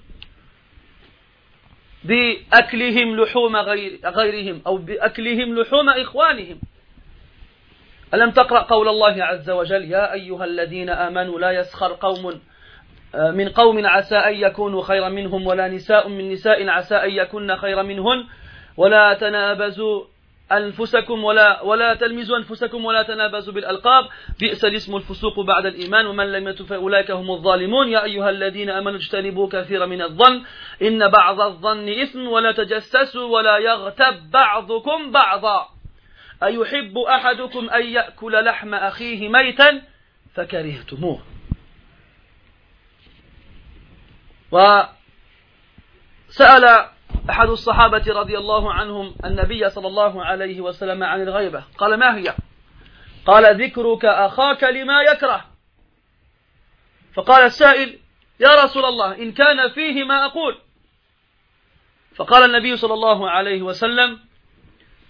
بأكلهم لحوم غير غيرهم أو بأكلهم لحوم إخوانهم. ألم تقرأ قول الله عز وجل؟ يا أيها الذين آمنوا لا يسخر قوم آه، من قوم عسى أن يكونوا خيرا منهم ولا نساء من نساء عسى أن يكون خيرا منهن. ولا تنابزوا أنفسكم ولا ولا تلمزوا أنفسكم ولا تنابزوا بالألقاب. بئس الاسم الفسوق بعد الإيمان ومن لم يتب فأولئك هم الظالمون. يا أيها الذين آمنوا اجتنبوا كثيرا من الظن إن بعض الظن إثم ولا تجسسوا ولا يغتب بعضكم بعضا. أيحب أحدكم أن يأكل لحم أخيه ميتا فكرهتموه. وسأل أحد الصحابة رضي الله عنهم النبي صلى الله عليه وسلم عن الغيبة قال ما هي؟ قال ذكرك أخاك لما يكره. فقال السائل يا رسول الله إن كان فيه ما أقول. فقال النبي صلى الله عليه وسلم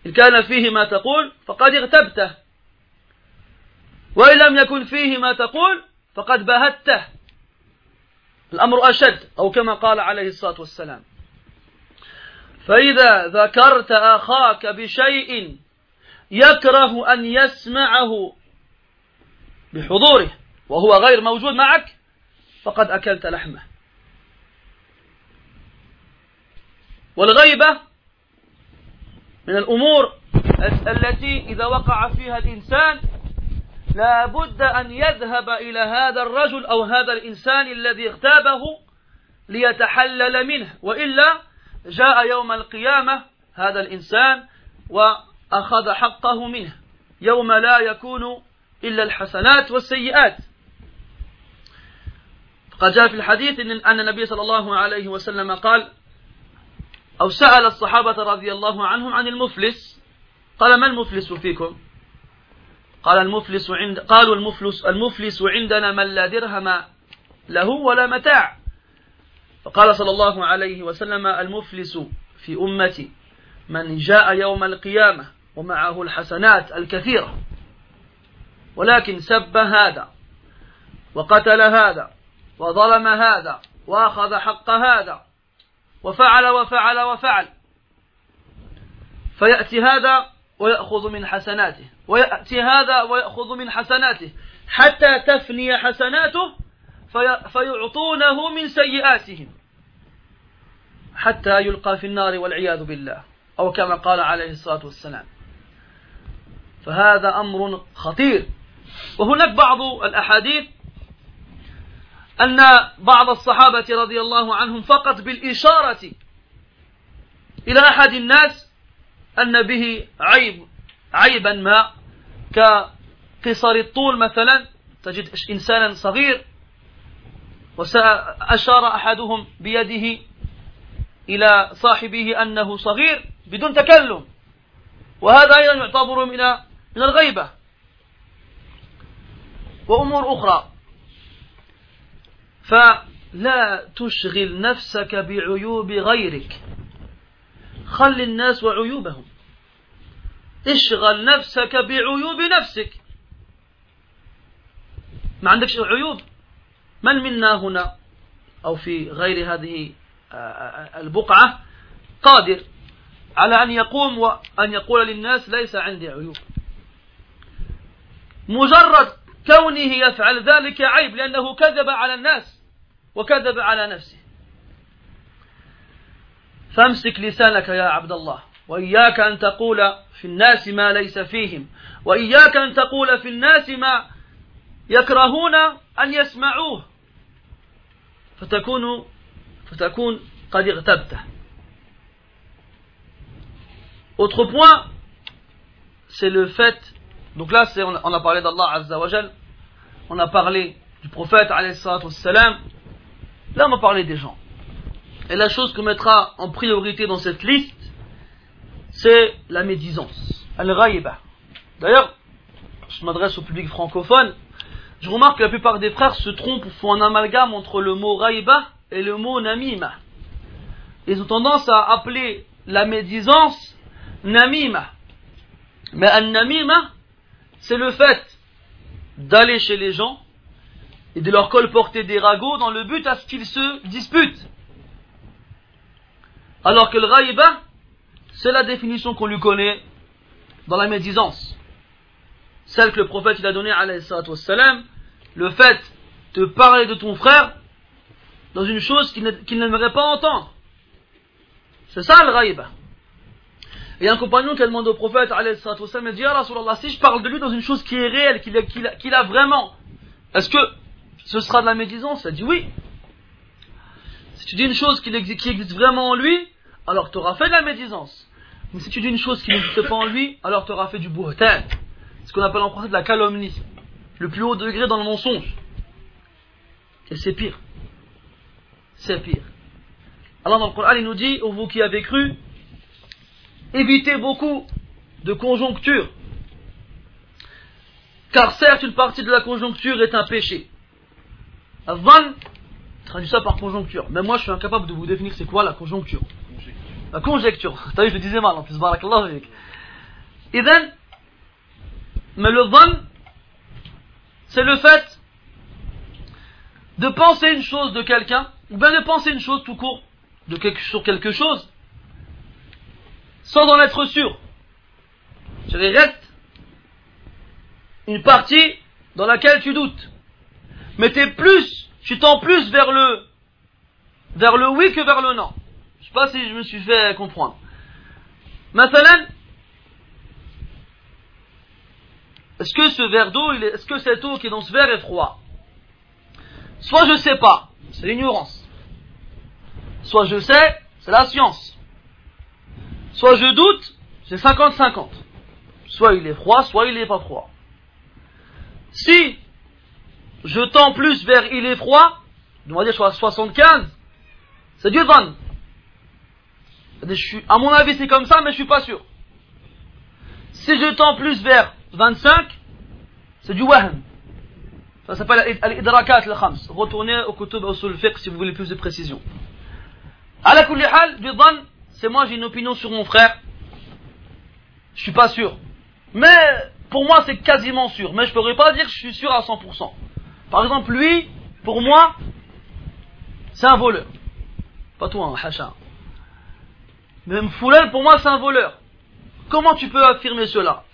إن كان فيه ما تقول فقد اغتبته. وإن لم يكن فيه ما تقول فقد بهته. الأمر أشد أو كما قال عليه الصلاة والسلام. فإذا ذكرت أخاك بشيء يكره أن يسمعه بحضوره وهو غير موجود معك فقد أكلت لحمه. والغيبة من الأمور التي إذا وقع فيها الإنسان لا بد أن يذهب إلى هذا الرجل أو هذا الإنسان الذي اغتابه ليتحلل منه. وإلا جاء يوم القيامة هذا الإنسان وأخذ حقه منه. يوم لا يكون إلا الحسنات والسيئات. قد جاء في الحديث أن النبي صلى الله عليه وسلم قال أو سأل الصحابة رضي الله عنهم عن المفلس. قال ما المفلس فيكم؟ قال المفلس عند قالوا المفلس المفلس عندنا من لا درهم له ولا متاع. فقال صلى الله عليه وسلم المفلس في أمتي من جاء يوم القيامة ومعه الحسنات الكثيرة. ولكن سب هذا وقتل هذا وظلم هذا وأخذ حق هذا وفعل وفعل وفعل. فيأتي هذا ويأخذ من حسناته. ويأتي هذا ويأخذ من حسناته. حتى تفني حسناته فيعطونه من سيئاتهم. حتى يلقى في النار والعياذ بالله. أو كما قال عليه الصلاة والسلام. فهذا أمر خطير. وهناك بعض الأحاديث أن بعض الصحابة رضي الله عنهم فقط بالإشارة إلى أحد الناس أن به عيب عيبا ما. كقصر الطول مثلا تجد إنسانا صغير وأشار أحدهم بيده إلى صاحبه أنه صغير بدون تكلم وهذا أيضا يعتبر من من الغيبة. وأمور أخرى. فلا تشغل نفسك بعيوب غيرك. خل الناس وعيوبهم. اشغل نفسك بعيوب نفسك. ما عندكش عيوب؟ من منا هنا أو في غير هذه البقعة؟ قادر على أن يقوم وأن يقول للناس ليس عندي عيوب. مجرد كونه يفعل ذلك عيب لأنه كذب على الناس. وكذب على نفسه. فامسك لسانك يا عبد الله وإياك أن تقول في الناس ما ليس فيهم وإياك أن تقول في الناس ما يكرهون أن يسمعوه. فتكون فتكون قد اغتبته Autre point, c'est le fait, donc là on a parlé d'Allah Azza wa on a parlé du prophète alayhi salam, là on va parler des gens. Et la chose qu'on mettra en priorité dans cette liste, c'est la médisance, al-ghaiba. D'ailleurs, je m'adresse au public francophone, je remarque que la plupart des frères se trompent ou font un amalgame entre le mot ghaiba et le mot namima. Ils ont tendance à appeler la médisance namima. Mais un namima, c'est le fait d'aller chez les gens et de leur colporter des ragots dans le but à ce qu'ils se disputent. Alors que le raïba, c'est la définition qu'on lui connaît dans la médisance. Celle que le prophète il a donnée le fait de parler de ton frère dans une chose qu'il n'aimerait pas entendre. C'est ça le raïba. A un compagnon qui a demandé au prophète, il dit, si je parle de lui dans une chose qui est réelle, qu'il a, vraiment, est-ce que ce sera de la médisance a dit oui. Si tu dis une chose qui existe vraiment en lui, alors tu auras fait de la médisance. Mais si tu dis une chose qui n'existe pas en lui, alors tu auras fait du buhtan. Ce qu'on appelle en français de la calomnie. Le plus haut degré dans le mensonge. Et c'est pire. C'est pire. Alors dans le Coran, il nous dit, vous qui avez cru, évitez beaucoup de conjonctures. Car certes, une partie de la conjoncture est un péché. Van traduit ça par conjoncture. Mais moi, je suis incapable de vous définir c'est quoi la conjoncture. La conjecture. [LAUGHS] T'as vu, je le disais mal en plus. Barakallah avec. Et then, mais le van, c'est le fait de penser une chose de quelqu'un, ou bien de penser une chose tout court de quelque, sur quelque chose, sans en être sûr. Je reste une partie dans laquelle tu doutes. Mais t'es plus, tu tends plus vers le, vers le oui que vers le non. Je sais pas si je me suis fait comprendre. Maintenant, est-ce que ce verre d'eau, est-ce que cette eau qui est dans ce verre est froid Soit je sais pas, c'est l'ignorance. Soit je sais, c'est la science. Soit je doute, c'est 50-50. Soit il est froid, soit il n'est pas froid. Si je tends plus vers il est froid, on va dire soit 75, c'est Dieu donne. À mon avis, c'est comme ça, mais je suis pas sûr. Si je tends plus vers 25, c'est du wahm. Ça s'appelle al-idrakat al-khams. Retournez au kutub usul fiqh si vous voulez plus de précision. À kulli hal, c'est moi, j'ai une opinion sur mon frère. Je suis pas sûr. Mais, pour moi, c'est quasiment sûr. Mais je pourrais pas dire que je suis sûr à 100%. Par exemple, lui, pour moi, c'est un voleur. Pas toi, hein, hacha. Même Foulel, pour moi, c'est un voleur. Comment tu peux affirmer cela?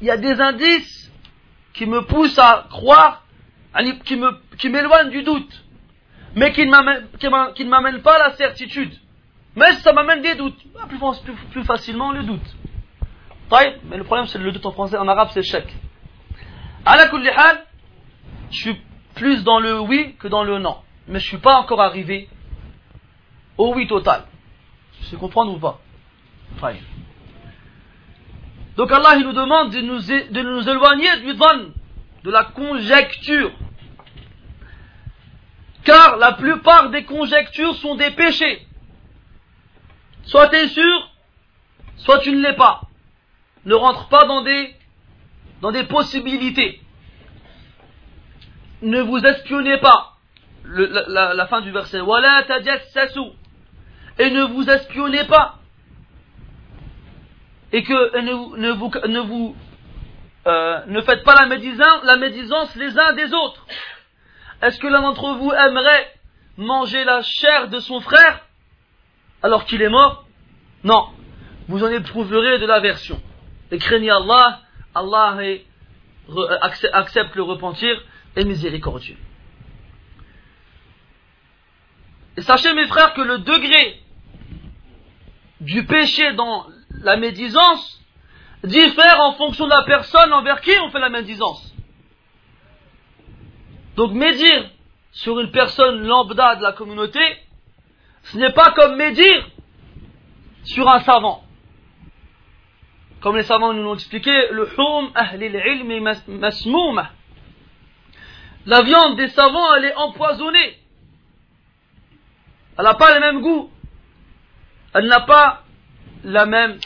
Il y a des indices qui me poussent à croire, qui me, qui m'éloignent du doute, mais qui ne m'amènent pas à la certitude. Mais ça m'amène des doutes. Ah, plus, plus, facilement le doute. Mais le problème c'est le doute en français, en arabe c'est chèque. À la je suis plus dans le oui que dans le non. Mais je ne suis pas encore arrivé au oui total. Je comprendre ou pas? Donc Allah nous demande de nous, éloigner du de la conjecture. Car la plupart des conjectures sont des péchés. Soit tu es sûr, soit tu ne l'es pas. Ne rentre pas dans des possibilités. Ne vous espionnez pas. la, fin du verset. Et ne vous espionnez pas. Et que ne, vous, ne, vous euh, ne faites pas la médisance, la médisance les uns des autres. Est-ce que l'un d'entre vous aimerait manger la chair de son frère alors qu'il est mort? Non. Vous en éprouverez de l'aversion. Et craignez Allah, Allah accepte le repentir et miséricordieux. Et sachez mes frères que le degré du péché dans la médisance diffère en fonction de la personne envers qui on fait la médisance. Donc médire sur une personne lambda de la communauté, ce n'est pas comme médire sur un savant. Comme les savants nous l'ont expliqué, le hum ahlil ilmi masmouma. La viande des savants, elle est empoisonnée. Elle n'a pas le même goût. Elle n'a pas la même.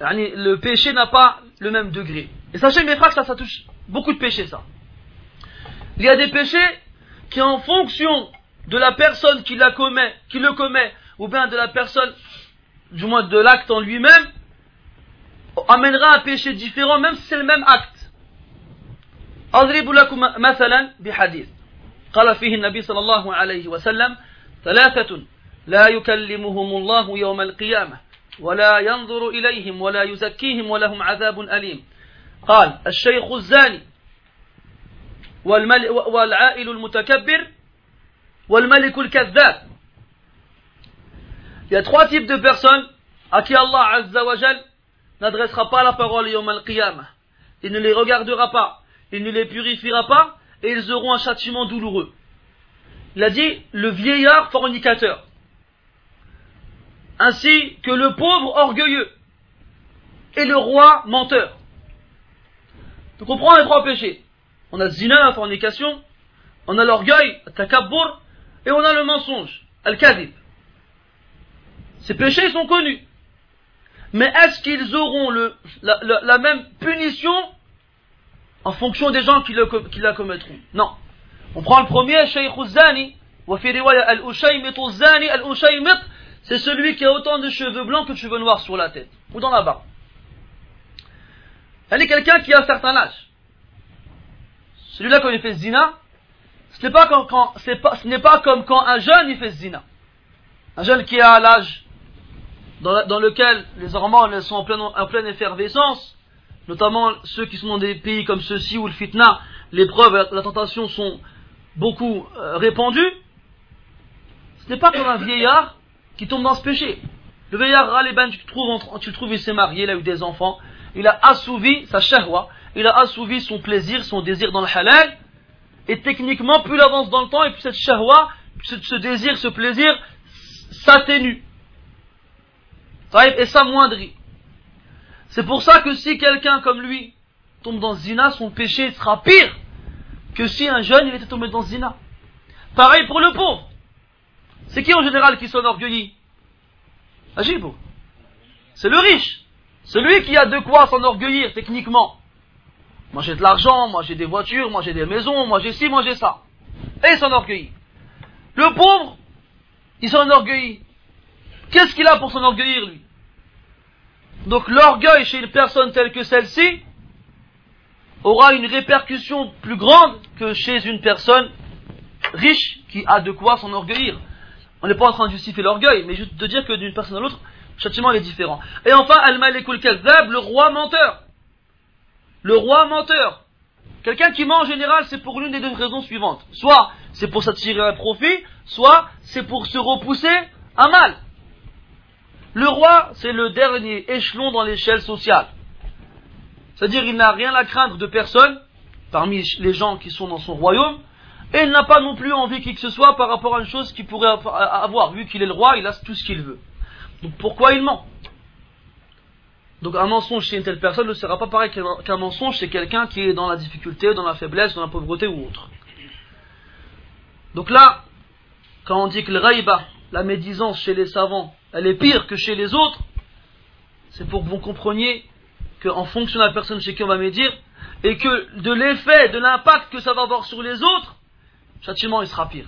Le péché n'a pas le même degré. Et sachez, mes frères, ça, ça touche beaucoup de péchés, ça. Il y a des péchés qui, en fonction de la personne qui, la commet, qui le commet, ou bien de la personne, du moins de l'acte en lui-même, amènera un péché différent, même si c'est le même acte. أضرب لكم مثلا بحديث. قال فيه النبي صلى الله عليه وسلم ثلاثة لا يكلمهم الله يوم القيامة ولا ينظر إليهم ولا يزكيهم ولهم عذاب أليم. قال الشيخ الزاني والعائل المتكبر والملك الكذاب. Il y a trois types de personnes à qui Allah Azza wa n'adressera pas la parole Yom al-Qiyamah. Il ne les regardera pas. Il ne les purifiera pas, et ils auront un châtiment douloureux. Il a dit le vieillard fornicateur, ainsi que le pauvre orgueilleux, et le roi menteur. Donc on prend les trois péchés? On a zina, la fornication, on a l'orgueil, takabbur, et on a le mensonge, al-kadib. Ces péchés sont connus. Mais est-ce qu'ils auront la même punition en fonction des gens qui, le, qui la commettront. Non. On prend le premier, Shaykh Zani, c'est celui qui a autant de cheveux blancs que de cheveux noirs sur la tête, ou dans la barbe. Elle est quelqu'un qui a un certain âge. Celui-là, quand il fait zina, ce n'est pas, comme quand, un jeune il fait zina. Un jeune qui a l'âge dans, dans, lequel les hormones sont en pleine, en pleine effervescence, notamment ceux qui sont dans des pays comme ceux-ci où le fitna, l'épreuve, la tentation sont beaucoup euh, répandues, ce n'est pas comme un vieillard qui tombe dans ce péché. Le vieillard Raliban, tu le trouves, tu trouves, il s'est marié, il a eu des enfants, il a assouvi sa shahwa, il a assouvi son plaisir, son désir dans le halal, et techniquement, plus il avance dans le temps, et plus cette shahwa, ce désir, ce plaisir, s'atténue. Et s'amoindrit. C'est pour ça que si quelqu'un comme lui tombe dans zina, son péché sera pire que si un jeune il était tombé dans zina. Pareil pour le pauvre. C'est qui en général qui s'enorgueillit Ajibo. C'est le riche. Celui qui a de quoi s'enorgueillir techniquement. Moi j'ai de l'argent, moi j'ai des voitures, moi j'ai des maisons, moi j'ai ci, moi j'ai ça. Et il s'enorgueillit. Le pauvre, il s'enorgueillit. Qu'est-ce qu'il a pour s'enorgueillir lui? Donc l'orgueil chez une personne telle que celle-ci aura une répercussion plus grande que chez une personne riche qui a de quoi s'enorgueillir. On n'est pas en train de justifier l'orgueil, mais juste de dire que d'une personne à l'autre, châtiment est différent. Et enfin, Al-Malikul Kazzab, le roi menteur. Le roi menteur. Quelqu'un qui ment en général, c'est pour l'une des deux raisons suivantes. Soit c'est pour s'attirer un profit, soit c'est pour se repousser un mal. Le roi, c'est le dernier échelon dans l'échelle sociale. C'est-à-dire, il n'a rien à craindre de personne, parmi les gens qui sont dans son royaume, et il n'a pas non plus envie qui que ce soit par rapport à une chose qu'il pourrait avoir. Vu qu'il est le roi, il a tout ce qu'il veut. Donc pourquoi il ment? Donc un mensonge chez une telle personne ne sera pas pareil qu'un mensonge chez quelqu'un qui est dans la difficulté, dans la faiblesse, dans la pauvreté ou autre. Donc là, quand on dit que le raïba, la médisance chez les savants, elle est pire que chez les autres, c'est pour que vous compreniez qu'en fonction de la personne chez qui on va médire, et que de l'effet, de l'impact que ça va avoir sur les autres, châtiment il sera pire.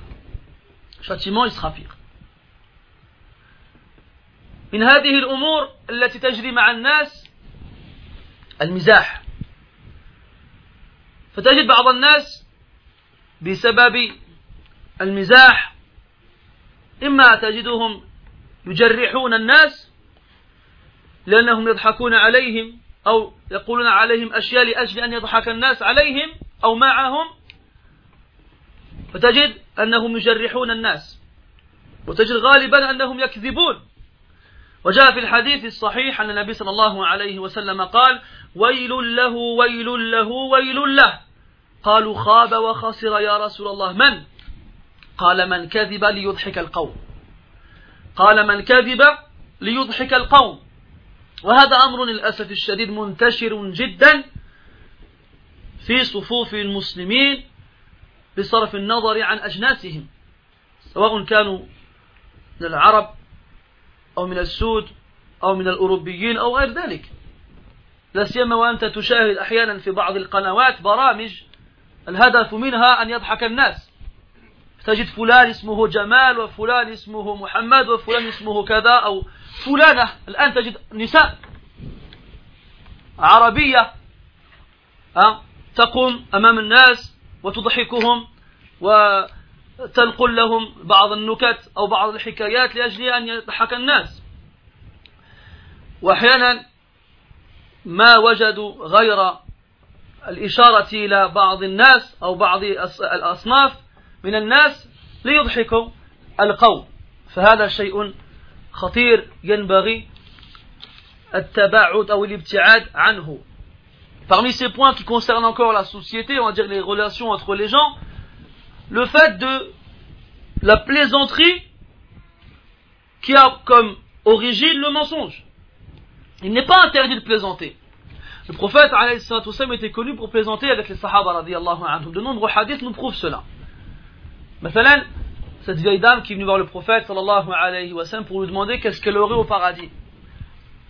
Châtiment il sera pire. من هذه الأمور التي تجري مع الناس المزاح فتجد بعض الناس بسبب المزاح إما تجدهم يجرحون الناس لأنهم يضحكون عليهم أو يقولون عليهم أشياء لأجل أن يضحك الناس عليهم أو معهم فتجد أنهم يجرحون الناس وتجد غالبا أنهم يكذبون. وجاء في الحديث الصحيح أن النبي صلى الله عليه وسلم قال ويل له ويل له ويل له. قالوا خاب وخسر يا رسول الله. من؟ قال من كذب ليضحك القوم. قال من كذب ليضحك القوم. وهذا أمر للأسف الشديد منتشر جدا في صفوف المسلمين بصرف النظر عن أجناسهم سواء كانوا من العرب أو من السود أو من الأوروبيين أو غير ذلك. لا سيما وأنت تشاهد أحيانا في بعض القنوات برامج الهدف منها أن يضحك الناس. تجد فلان اسمه جمال وفلان اسمه محمد وفلان اسمه كذا أو فلانة. الآن تجد نساء عربية تقوم أمام الناس وتضحكهم وتنقل لهم بعض النكت أو بعض الحكايات لأجل أن يضحك الناس. وأحيانا ما وجدوا غير الإشارة إلى بعض الناس أو بعض الأصناف من الناس ليضحكوا القوم فهذا شيء خطير ينبغي التباعد أو الابتعاد عنه Parmi ces points qui concernent encore la société, on va dire les relations entre les gens, le fait de la plaisanterie qui a comme origine le mensonge. Il n'est pas interdit de plaisanter. Le prophète était connu pour plaisanter avec les sahaba De nombreux hadiths nous prouvent cela. Mathalan, cette vieille dame qui est venue voir le prophète sallallahu alayhi wasallam, pour lui demander qu'est-ce qu'elle aurait au paradis.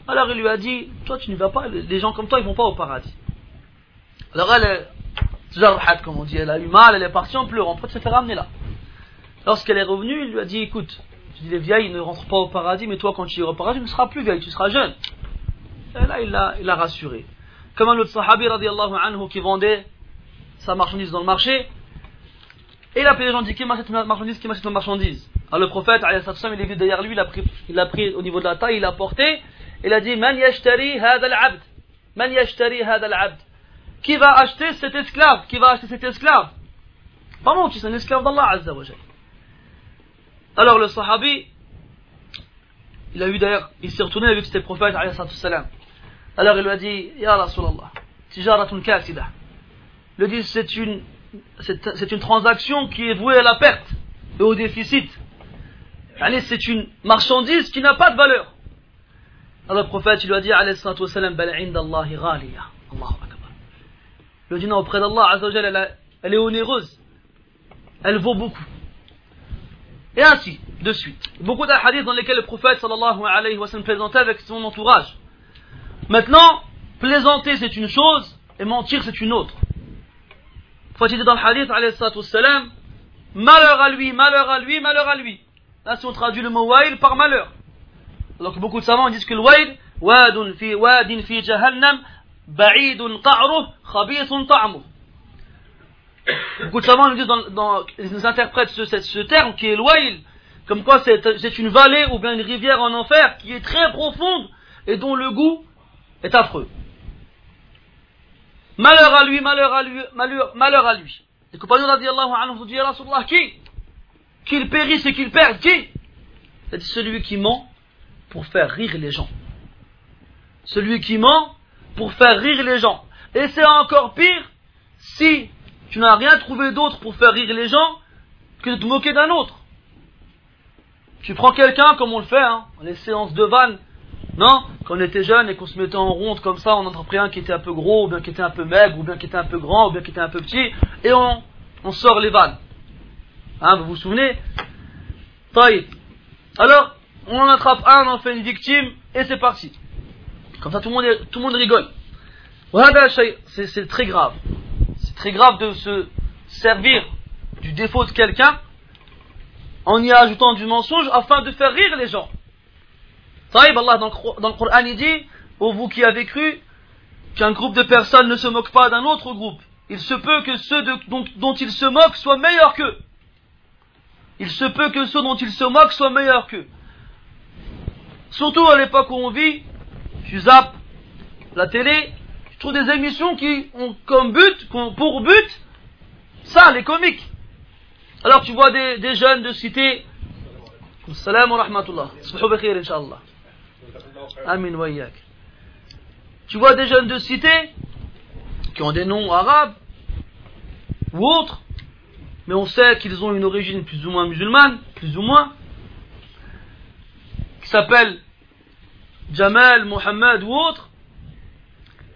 Alors il lui a dit, toi tu n'y vas pas, les gens comme toi ils vont pas au paradis. Alors elle est, comme on dit, elle a eu mal, elle est partie en pleurant, pourquoi tu s'est fait ramener là? Lorsqu'elle est revenue, il lui a dit, écoute, tu dis les vieilles ne rentrent pas au paradis, mais toi quand tu iras au paradis, tu ne seras plus vieille, tu seras jeune. Et là il l'a, il a rassuré. Comme un autre sahabi radiallahu anhu qui vendait sa marchandise dans le marché, et il a appelé les gens, dit qui m'achète ma marchandise, qui m'achète ma marchandise? Alors le prophète, il est venu derrière lui, il a, pris, il a pris au niveau de la taille, il a porté, il a dit, Man yashtari hada al-abd. Man yashtari hada al-abd. Qui va acheter cet esclave? Qui va acheter cet esclave? Pas c'est un esclave d'Allah Azza wa Alors le sahabi, il a eu d'ailleurs, il s'est retourné avec le prophète, alors il lui a dit, Ya Rasulallah, tijaratun kasida. Il a dit, c'est une c'est une transaction qui est vouée à la perte et au déficit. Allez, c'est une marchandise qui n'a pas de valeur. Alors le prophète lui a dit, alayhi salatu bal indallahi ghaliya. Allahu akbar. Il dit, non, auprès d'Allah, elle, elle est onéreuse. Elle vaut beaucoup. Et ainsi, de suite. Beaucoup d'hadiths dans lesquels le prophète sallallahu alayhi wa sallam plaisantait avec son entourage. Maintenant, plaisanter c'est une chose et mentir c'est une autre. Faut dire dans le hadith, malheur à lui, malheur à lui, malheur à lui. Là, si on traduit le mot wail par malheur. Donc beaucoup de savants disent que le wail, wadun fi wadin fi jahannam, ba'idun qa'ruh, khabithun ta'amuh. Beaucoup de savants nous dans, dans, ils interprètent ce, terme qui est wail, Comme quoi c'est une vallée ou bien une rivière en enfer qui est très profonde et dont le goût est affreux. Malheur à lui, malheur à lui, malheur, malheur à lui. Les compagnons radiallahu anhu Rasulallah, qui? Qu'il périsse et qu'il perde, qui? C'est celui qui ment pour faire rire les gens. Celui qui ment pour faire rire les gens. Et c'est encore pire si tu n'as rien trouvé d'autre pour faire rire les gens que de te moquer d'un autre. Tu prends quelqu'un comme on le fait, hein, les séances de vannes, non Quand on était jeune et qu'on se mettait en ronde comme ça, on en pris un qui était un peu gros, ou bien qui était un peu maigre, ou bien qui était un peu grand, ou bien qui était un peu petit, et on, on sort les vannes. Hein, vous vous souvenez? Alors, on en attrape un, on en fait une victime, et c'est parti. Comme ça, tout le monde, tout le monde rigole. C'est très grave. C'est très grave de se servir du défaut de quelqu'un en y ajoutant du mensonge afin de faire rire les gens. Taïb, Allah dans, le Coran il dit, ô vous qui avez cru, qu'un groupe de personnes ne se moque pas d'un autre groupe. Il se peut que ceux dont, ils se moquent soient meilleurs qu'eux. Il se peut que ceux dont ils se moquent soient meilleurs qu'eux. Surtout à l'époque où on vit, tu zappes la télé, tu trouves des émissions qui ont comme but, pour but, ça, les comiques. Alors tu vois des, jeunes de cité, salam wa rahmatullah. Amin wayak. Tu vois des jeunes de cité qui ont des noms arabes ou autres, mais on sait qu'ils ont une origine plus ou moins musulmane, plus ou moins, qui s'appellent Jamal, Mohamed ou autre.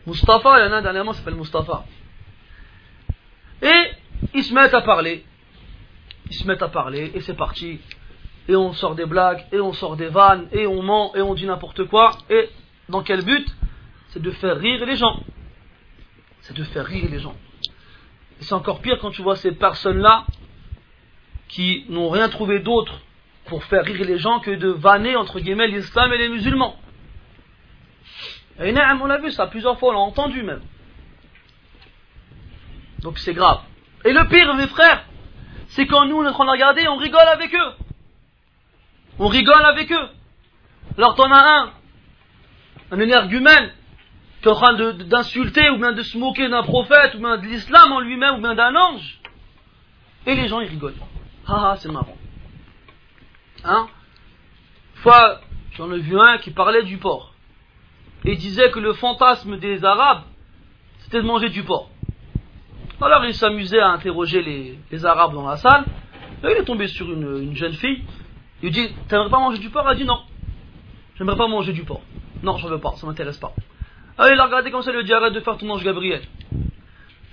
Mustafa, il y en a dernièrement qui s'appelle Mustafa. Et ils se mettent à parler. Ils se mettent à parler et c'est parti et on sort des blagues, et on sort des vannes, et on ment, et on dit n'importe quoi, et dans quel but? C'est de faire rire les gens. C'est de faire rire les gens. Et c'est encore pire quand tu vois ces personnes-là qui n'ont rien trouvé d'autre pour faire rire les gens que de vanner entre guillemets l'islam et les musulmans. Et on a vu ça plusieurs fois, on l'a entendu même. Donc c'est grave. Et le pire, mes frères, c'est quand nous on de regarder, on rigole avec eux. On rigole avec eux. Alors t'en as un, un énergumène, qui est en train d'insulter ou bien de se moquer d'un prophète ou bien de l'islam en lui-même ou bien d'un ange. Et les gens ils rigolent. Ah ah, c'est marrant. Hein? Une fois, j'en ai vu un qui parlait du porc. Et disait que le fantasme des Arabes, c'était de manger du porc. Alors il s'amusait à interroger les, Arabes dans la salle. Et il est tombé sur une jeune fille il dit T'aimerais pas manger du porc? Elle dit Non. J'aimerais pas manger du porc. Non, je veux pas, ça m'intéresse pas. Ah, il a regardé comme ça, il lui dit Arrête de faire ton ange Gabriel.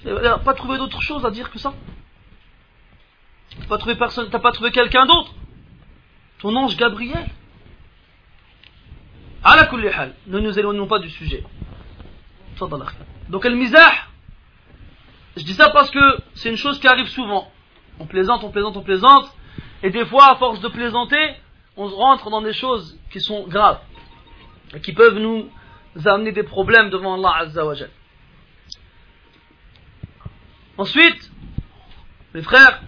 Il n'a pas trouvé d'autre chose à dire que ça? T'as pas trouvé personne, t'as pas trouvé quelqu'un d'autre? Ton ange Gabriel? À la ne nous éloignons pas du sujet. Donc, le misah, je dis ça parce que c'est une chose qui arrive souvent. On plaisante, on plaisante, on plaisante. Et des fois, à force de plaisanter, on rentre dans des choses qui sont graves et qui peuvent nous amener des problèmes devant Allah Azza wa Ensuite, mes frères,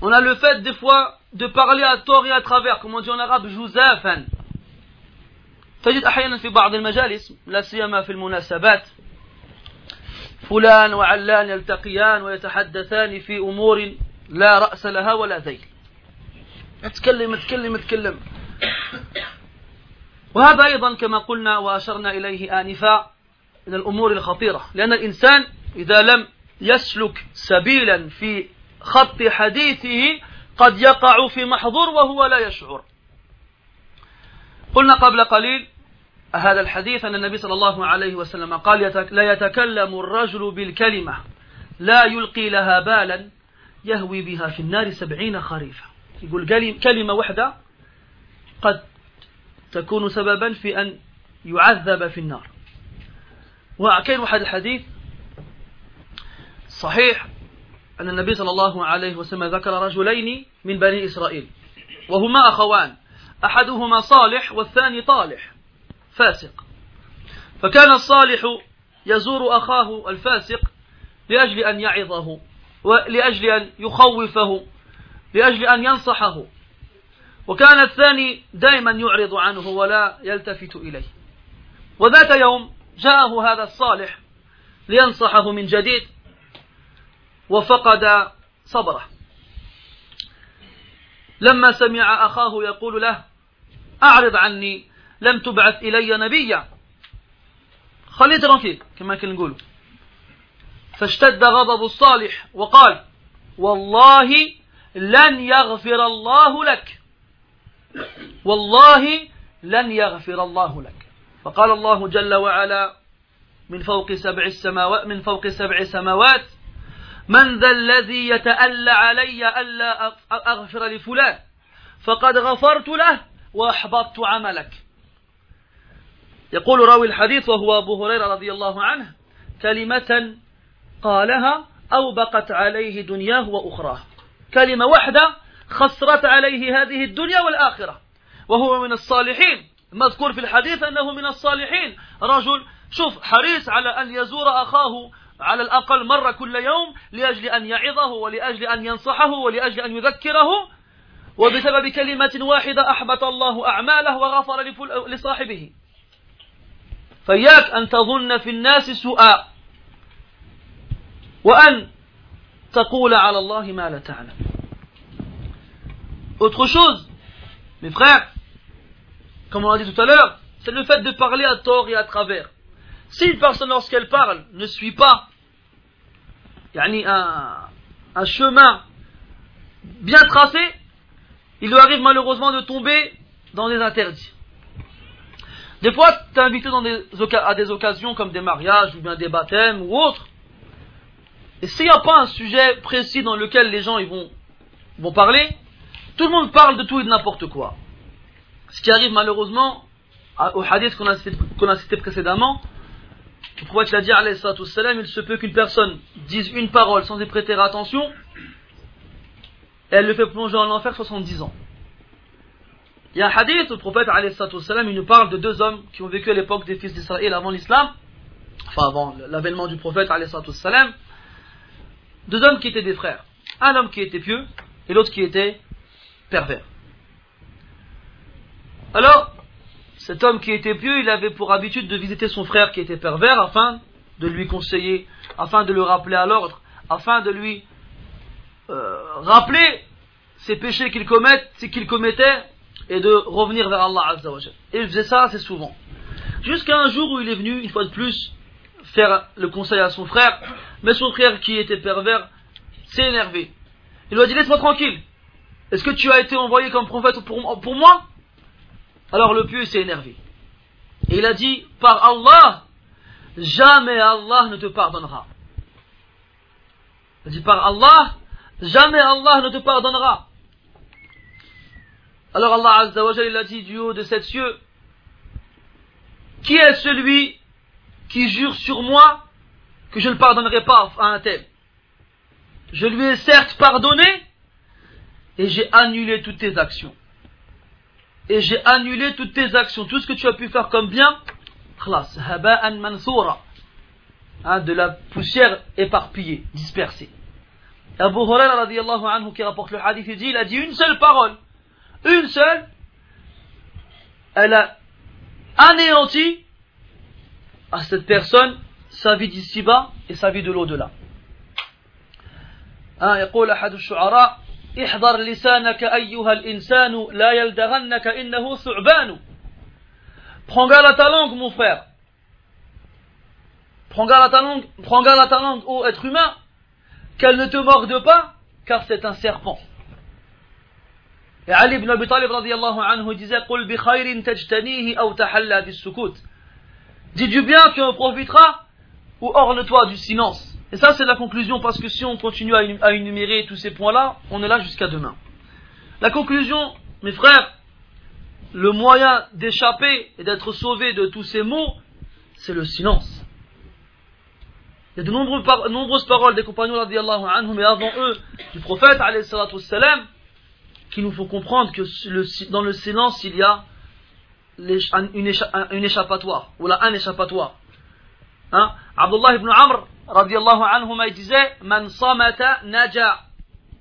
on a le fait des fois de parler à tort et à travers, comme on dit en arabe, jouzafan. تجد أحيانا في بعض المجالس لا سيما في المناسبات فلان وعلان يلتقيان ويتحدثان في أمور لا رأس لها ولا ذيل. اتكلم اتكلم اتكلم. وهذا أيضا كما قلنا وأشرنا إليه آنفا من الأمور الخطيرة لأن الإنسان إذا لم يسلك سبيلا في خط حديثه قد يقع في محظور وهو لا يشعر. قلنا قبل قليل هذا الحديث أن النبي صلى الله عليه وسلم قال لا يتكلم الرجل بالكلمة لا يلقي لها بالا. يهوي بها في النار سبعين خريفا يقول كلمة واحدة قد تكون سببا في أن يعذب في النار. وكاين واحد الحديث صحيح أن النبي صلى الله عليه وسلم ذكر رجلين من بني إسرائيل وهما أخوان أحدهما صالح والثاني طالح فاسق. فكان الصالح يزور أخاه الفاسق لأجل أن يعظه. ولأجل أن يخوفه لأجل أن ينصحه. وكان الثاني دائما يعرض عنه ولا يلتفت إليه. وذات يوم جاءه هذا الصالح لينصحه من جديد وفقد صبره. لما سمع أخاه يقول له أعرض عني لم تبعث إلي نبيا. خليه ترانكيل كما نقول. فاشتد غضب الصالح وقال والله لن يغفر الله لك. والله لن يغفر الله لك. فقال الله جل وعلا من فوق سبع السماوات من فوق سبع سماوات من ذا الذي يتألى علي ألا أغفر لفلان فقد غفرت له وأحبطت عملك. يقول راوي الحديث وهو أبو هريرة رضي الله عنه كلمة قالها أو بقت عليه دنياه وأخراه. كلمة واحدة خسرت عليه هذه الدنيا والآخرة. وهو من الصالحين. مذكور في الحديث أنه من الصالحين. رجل شوف حريص على أن يزور أخاه على الأقل مرة كل يوم لأجل أن يعظه ولأجل أن ينصحه ولأجل أن يذكره. وبسبب كلمة واحدة أحبط الله أعماله وغفر لصاحبه. فإياك أن تظن في الناس سوءا. وأن تقول على الله ما لا تعلم Autre chose, mes frères, comme on l'a dit tout à l'heure, c'est le fait de parler à tort et à travers. Si une personne, lorsqu'elle parle, ne suit pas yani un, un chemin bien tracé, il lui arrive malheureusement de tomber dans des interdits. Des fois, tu es invité dans des, à des occasions comme des mariages ou bien des baptêmes ou autres. et s'il n'y a pas un sujet précis dans lequel les gens vont, vont parler, tout le monde parle de tout et de n'importe quoi. Ce qui arrive malheureusement au hadith qu'on a, cité précédemment, le prophète l'a dit, il se peut qu'une personne dise une parole sans y prêter attention, elle le fait plonger en enfer 70 ans. Il y a un hadith le prophète il nous parle de deux hommes qui ont vécu à l'époque des fils d'Israël avant l'islam, enfin avant l'avènement du prophète deux hommes qui étaient des frères. Un homme qui était pieux et l'autre qui était pervers. Alors, cet homme qui était pieux, il avait pour habitude de visiter son frère qui était pervers afin de lui conseiller, afin de le rappeler à l'ordre, afin de lui euh, rappeler ses péchés qu'il commettait, et de revenir vers Allah Et il faisait ça assez souvent. Jusqu'à un jour où il est venu, une fois de plus, faire le conseil à son frère, mais son frère qui était pervers s'est énervé. Il lui a dit laisse-moi tranquille. Est-ce que tu as été envoyé comme prophète pour, pour moi? Alors le pieux s'est énervé. Et il a dit par Allah, jamais Allah ne te pardonnera. Il a dit par Allah, jamais Allah ne te pardonnera. Alors Allah Azza wa il a dit du haut de sept cieux, qui est celui qui jure sur moi que je ne pardonnerai pas à un tel. Je lui ai certes pardonné et j'ai annulé toutes tes actions. Et j'ai annulé toutes tes actions, tout ce que tu as pu faire comme bien, hein, de la poussière éparpillée, dispersée. Abu Huraira anhu qui rapporte le hadith, il dit, il a dit une seule parole. Une seule, elle a anéanti à cette personne sa vie d'ici-bas et sa vie de l'au-delà. يقول أحد الشعراء احذر لسانك أيها الإنسان لا يلدغنك إنه ثعبان Prends garde à ta langue, mon frère. Prends garde à ta langue, prends garde à ta langue, ô être humain, qu'elle ne te morde pas, car c'est un serpent. Et Ali ibn Abi Talib radiallahu anhu disait khayrin tajtanihi aw tahalla bis sukut. Dis du bien, tu en profiteras, ou orne-toi du silence. Et ça, c'est la conclusion, parce que si on continue à énumérer tous ces points-là, on est là jusqu'à demain. La conclusion, mes frères, le moyen d'échapper et d'être sauvé de tous ces mots, c'est le silence. Il y a de nombreuses paroles des compagnons, radiallahu anhu, mais avant eux, du prophète, qu'il nous faut comprendre que dans le silence, il y a une, échappatoire, ou là un échappatoire. Hein? Abdullah ibn Amr, radiallahu anhu, il disait Man samata naja,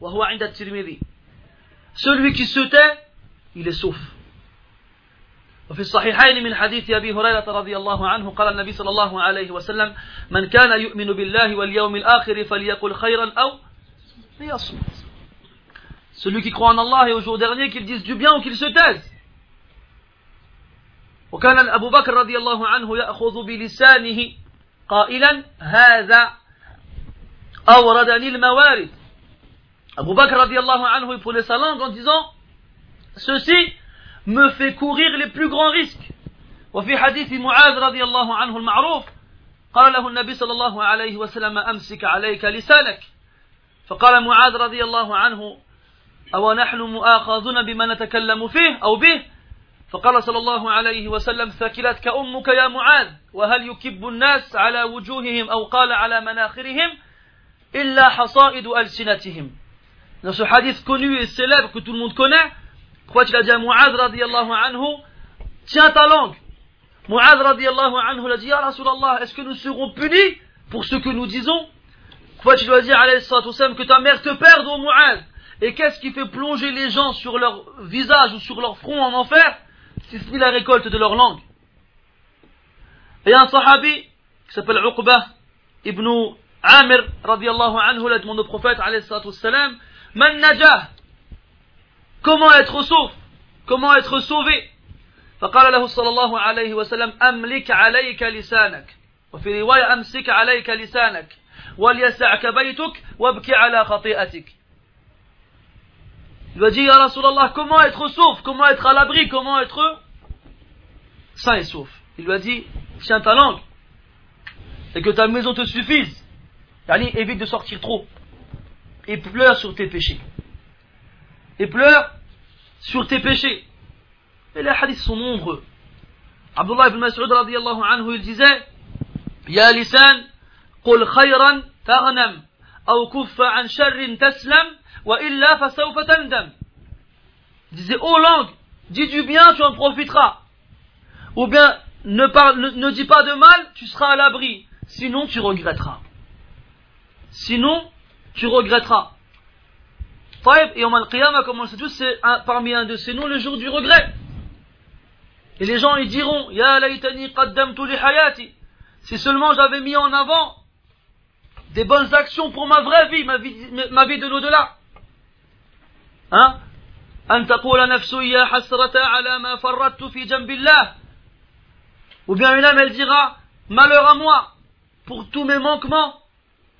wa huwa inda tirmidhi. celui qui se tait, il est sauf. وفي الصحيحين من حديث أبي هريرة رضي الله عنه قال النبي صلى الله عليه وسلم من كان يؤمن بالله واليوم الآخر فليقل خيرا أو ليصمت Celui qui croit en Allah et au jour dernier, qu'il dise du bien ou qu'il se taise. وكان أبو بكر رضي الله عنه يأخذ بلسانه قائلا هذا أوردني الموارد. Abu Bakr radiallahu anhu, il prenait sa langue en disant Ceci me fait courir les plus grands risques. وفي حديث معاذ رضي الله عنه المعروف قال له النبي صلى الله عليه وسلم أمسك عليك لسانك. فقال معاذ رضي الله عنه أو نحن مؤاخذون بما نتكلم فيه أو به؟ فقال صلى الله عليه وسلم ثكلتك أمك يا معاذ وهل يكب الناس على وجوههم أو قال على مناخرهم إلا حصائد ألسنتهم Dans ce hadith connu et célèbre que tout le monde connaît, crois qu'il a dit à Mu'adh radiallahu anhu, tiens ta langue. Mu'adh radiallahu anhu l'a dit, Ya Rasulallah, est-ce que nous serons punis pour ce que nous disons Crois qu'il doit dire, alayhi que ta mère te perde, ô Mu'adh. Et qu'est-ce qui fait plonger les gens sur leur visage ou sur leur front en enfer C'est la récolte de leur langue. Et un sahabi qui s'appelle Uqbah ibn Amir radiallahu anhu l'a demandé au prophète alayhi salam Man najah Comment être sauf Comment être sauvé فقال له صلى الله عليه وسلم أملك عليك لسانك وفي رواية أمسك عليك لسانك وليسعك بيتك وابكي على خطيئتك Il va dire, Ya Rasulallah, comment être sauf, comment être à l'abri, comment être sain et sauf. Il lui a dit, tiens ta langue, et que ta maison te suffise. Yani, évite de sortir trop et pleure sur tes péchés. Et pleure sur tes péchés. Et les hadiths sont nombreux. Abdullah ibn Mas'ud radiallahu anhu, il disait Ya lisan, قل خيرا تغنم أو كف عن شر تسلم Wa illa. Disait, ô oh langue, dis du bien, tu en profiteras. Ou bien, ne, parle, ne, dis pas de mal, tu seras à l'abri. Sinon, tu regretteras. Sinon, tu regretteras. Et Oman Qiyamah, comme on le sait tous, c'est parmi un de ces noms, le jour du regret. Et les gens, ils diront, Ya laytani qaddamtu hayati. Si seulement j'avais mis en avant des bonnes actions pour ma vraie vie, ma vie de l'au-delà. أن تقول نفسي يا حسرة على ما فرطت في جنب الله ou bien une âme elle dira malheur à moi pour tous mes manquements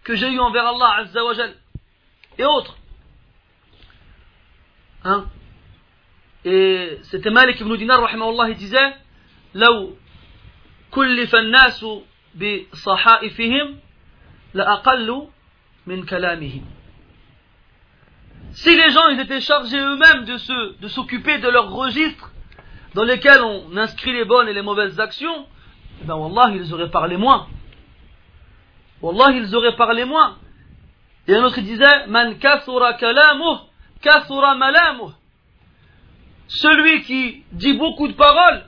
que j'ai eu envers Allah Azza wa Jal et autres. Hein et c'était Malik ibn Dinar il disait لو كلف الناس بصحائفهم لأقل من كلامهم Si les gens ils étaient chargés eux-mêmes de se, de s'occuper de leurs registres dans lesquels on inscrit les bonnes et les mauvaises actions, eh ben Wallah, ils auraient parlé moins. Wallah, ils auraient parlé moins. Et un autre disait, Man kathura kalamuh, kathura malamuh. Celui qui dit beaucoup de paroles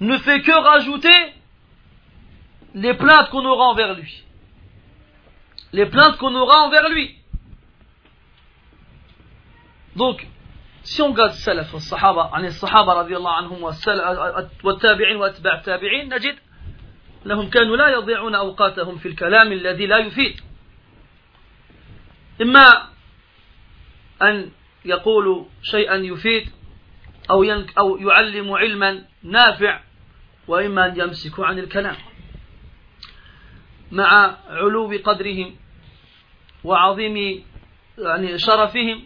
ne fait que rajouter les plaintes qu'on aura envers lui. Les plaintes qu'on aura envers lui. Donc, si on regarde salaf, عن الصحابة رضي الله عنهم والتابعين واتباع التابعين نجد أنهم كانوا لا يضيعون أوقاتهم في الكلام الذي لا يفيد إما أن يقولوا شيئا يفيد أو, أو يعلم علما نافع وإما أن يمسكوا عن الكلام مع علو قدرهم وعظيم يعني شرفهم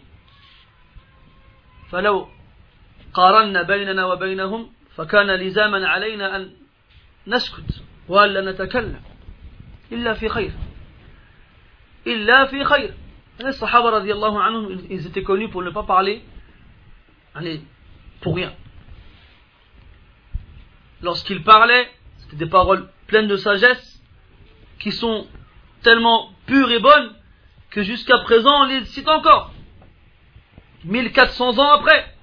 فلو قارنا بيننا وبينهم فكان لزاما علينا أن نسكت وألا نتكلم إلا في خير إلا في خير les Sahaba radiallahu anhum, ils étaient connus pour ne pas parler allez, pour rien. Lorsqu'ils parlaient, c'était des paroles pleines de sagesse, qui sont tellement pures et bonnes, que jusqu'à présent on les cite encore. 1400 ans après.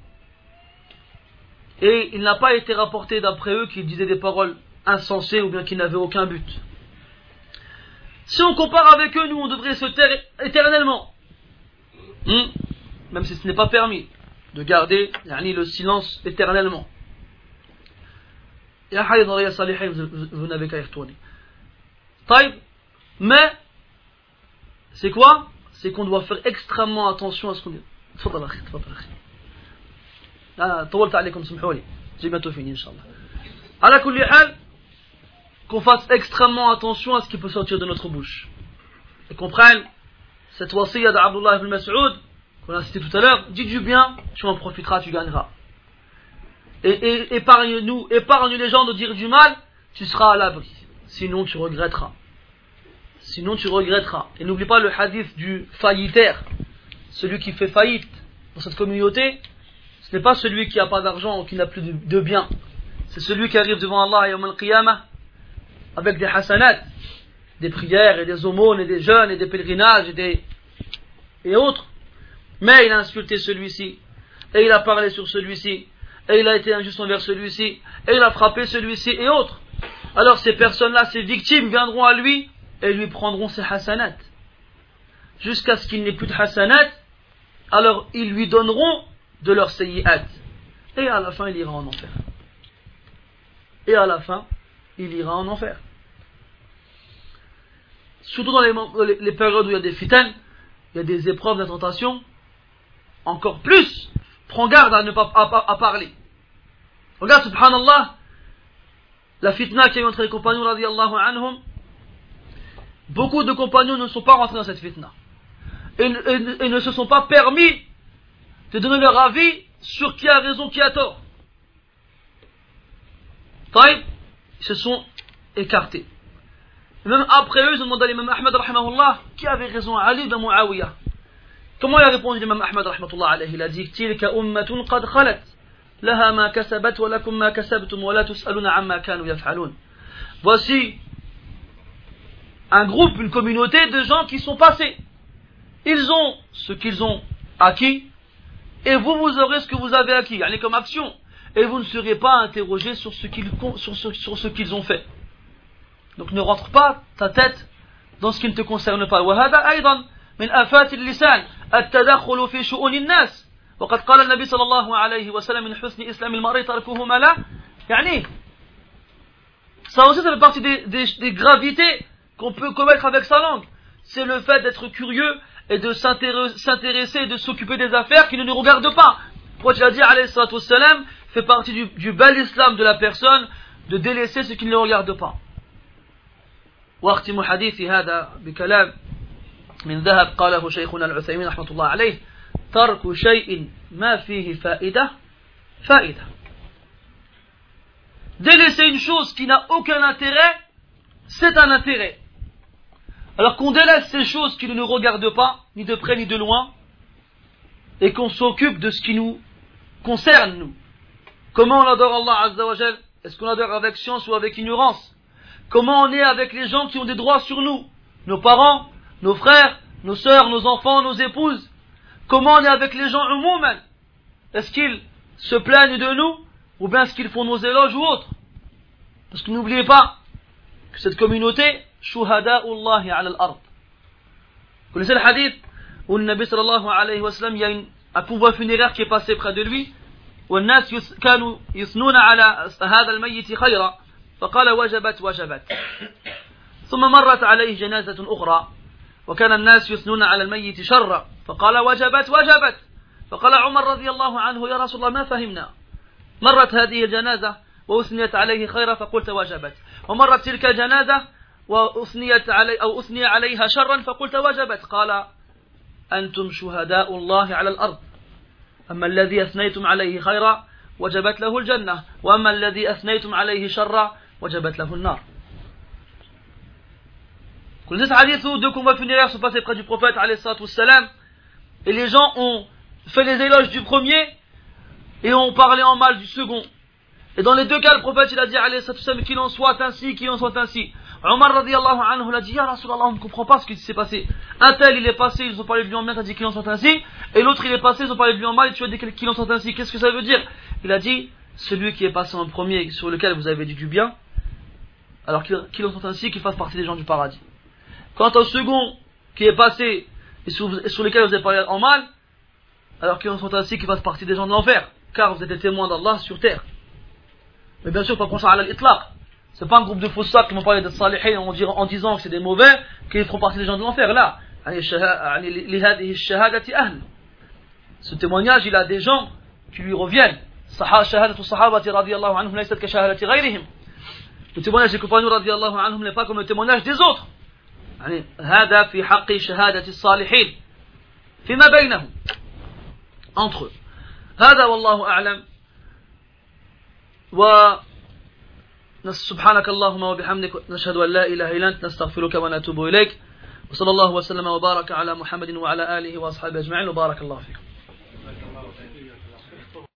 Et il n'a pas été rapporté d'après eux qu'ils disaient des paroles insensées ou bien qu'ils n'avaient aucun but. Si on compare avec eux, nous on devrait se taire éternellement. Hmm? même si ce n'est pas permis, de garder le silence éternellement. Vous n'avez qu'à y retourner. Mais, c'est quoi? C'est qu'on doit faire extrêmement attention à ce qu'on dit. تفضل اخي تفضل اخي انا طولت عليكم سمحوا لي j'ai bientôt fini inchallah على كل حال qu'on fasse extrêmement attention à ce qui peut sortir de notre bouche et qu'on prenne cette wasiya d'Abdullah ibn Mas'ud qu'on a cité tout à l'heure dis du bien tu en profiteras tu gagneras et, et épargne-nous épargne les gens de dire du mal tu seras à l'abri sinon tu regretteras sinon tu regretteras et n'oublie pas le hadith du faillitaire celui qui fait faillite dans cette communauté, ce n'est pas celui qui n'a pas d'argent ou qui n'a plus de, biens. C'est celui qui arrive devant Allah al avec des hasanat, des prières et des aumônes et des jeûnes et des pèlerinages et, et autres. Mais il a insulté celui-ci, et il a parlé sur celui-ci, et il a été injuste envers celui-ci, et il a frappé celui-ci et autres. Alors ces personnes-là, ces victimes viendront à lui et lui prendront ses hasanat jusqu'à ce qu'il n'ait plus de hasanat, alors ils lui donneront de leur sayyi'at. Et à la fin, il ira en enfer. Et à la fin, il ira en enfer. Surtout dans les, périodes où il y a des fitanes, il y a des épreuves, de tentation, encore plus, prends garde à ne pas à, parler. Regarde, subhanallah, la fitna qui eu entre les compagnons, anhum, beaucoup de compagnons ne sont pas rentrés dans cette fitna et, ne se sont pas permis de donner leur avis sur qui a raison, qui a tort. Ils se sont écartés. même après eux, ils ont demandé à l'imam Ahmed qui avait raison, Ali ou Muawiyah. Comment il a répondu l'imam Ahmed alayhi Il a dit Tilka ummatun qad. Voici un groupe, une communauté de gens qui sont passés. Ils ont ce qu'ils ont acquis, et vous, vous aurez ce que vous avez acquis, allez comme action, et vous ne serez pas interrogé sur ce qu'ils sur ce, sur ce qu'ils ont fait. Donc ne rentre pas ta tête dans ce qui ne te concerne pas. وهذا أيضا من آفات اللسان التدخل في شؤون الناس وقد قال النبي صلى الله عليه وسلم من حسن إسلام المرء تركه ما لا يعني ça aussi ça fait partie des, des, des gravités qu'on peut commettre avec sa langue c'est le fait d'être curieux et de s'intéresser et de s'occuper des affaires qui ne nous regardent pas. Pour tu as dit, alayhi salam, fait partie du, du bel islam de la personne de délaisser ce qui ne le regarde pas. واختم حديثي هذا بكلام من ذهب قاله شيخنا العثيمين رحمة الله عليه ترك شيء ما فيه فائدة فائدة Délaisser une chose qui n'a aucun intérêt, c'est un intérêt. Alors qu'on délaisse ces choses qui ne nous regardent pas, ni de près ni de loin, et qu'on s'occupe de ce qui nous concerne, nous. Comment on adore Allah Azza Est-ce qu'on adore avec science ou avec ignorance? Comment on est avec les gens qui ont des droits sur nous? Nos parents, nos frères, nos sœurs, nos enfants, nos épouses. Comment on est avec les gens eux Est-ce qu'ils se plaignent de nous Ou bien est-ce qu'ils font nos éloges ou autres? Parce que n'oubliez pas que cette communauté, شهداء الله على الأرض. Connaissez le hadith où le Nabi sallallahu alayhi wa sallam, il y a une, un والناس كانوا يثنون على هذا الميت خيرا فقال وجبت وجبت. ثم مرت عليه جنازة أخرى وكان الناس يثنون على الميت شرا فقال وجبت وجبت. فقال عمر رضي الله عنه يا رسول الله ما فهمنا؟ مرت هذه الجنازة وأثنيت عليه خيرا فقلت وجبت. ومرت تلك الجنازة وأثنيت علي أو أثني عليها شرا فقلت وجبت. قال أنتم شهداء الله على الأرض. أما الذي أثنيتم عليه خيرا وجبت له الجنة وأما الذي أثنيتم عليه شرا وجبت له النار. كل هذا الحديث دو كومبا فينيرا سو باسي près du عليه الصلاة والسلام اللي les gens ont fait les éloges du premier et ont parlé en mal du second. Et dans les deux cas le prophète il a dit عليه الصلاة والسلام qu'il en soit ainsi qu'il en soit ainsi. Omar radiallahu anhu l'a dit, Ya Rasulallah, on ne comprend pas ce qui s'est passé. Un tel, il est passé, ils ont parlé de lui en bien, a dit qu'il en soit ainsi. Et l'autre, il est passé, ils ont parlé de lui en mal, et tu as dit qu'il en soit ainsi. Qu'est-ce que ça veut dire? Il a dit, celui qui est passé en premier, sur lequel vous avez dit du bien, alors qu'il en soit ainsi, qu'il fasse partie des gens du paradis. Quant au second, qui est passé, et sur, lequel vous avez parlé en mal, alors qu'ils sont ainsi qu'ils fassent partie des gens de l'enfer, car vous êtes des témoins d'Allah sur terre. Mais bien sûr, pas prendre ça à l'itlaq. C'est pas un groupe de foussats qui vont parler de salihin en, en disant que c'est des mauvais, qu'ils feront partie des gens de l'enfer. Là, ce témoignage, il a des gens qui lui reviennent. Le témoignage des compagnons radiallahu anhum n'est pas comme le témoignage des autres. entre eux سبحانك اللهم وبحمدك نشهد أن لا إله إلا أنت نستغفرك ونتوب إليك. وصلى الله وسلم وبارك على محمد وعلى آله وأصحابه أجمعين. وبارك الله فيكم.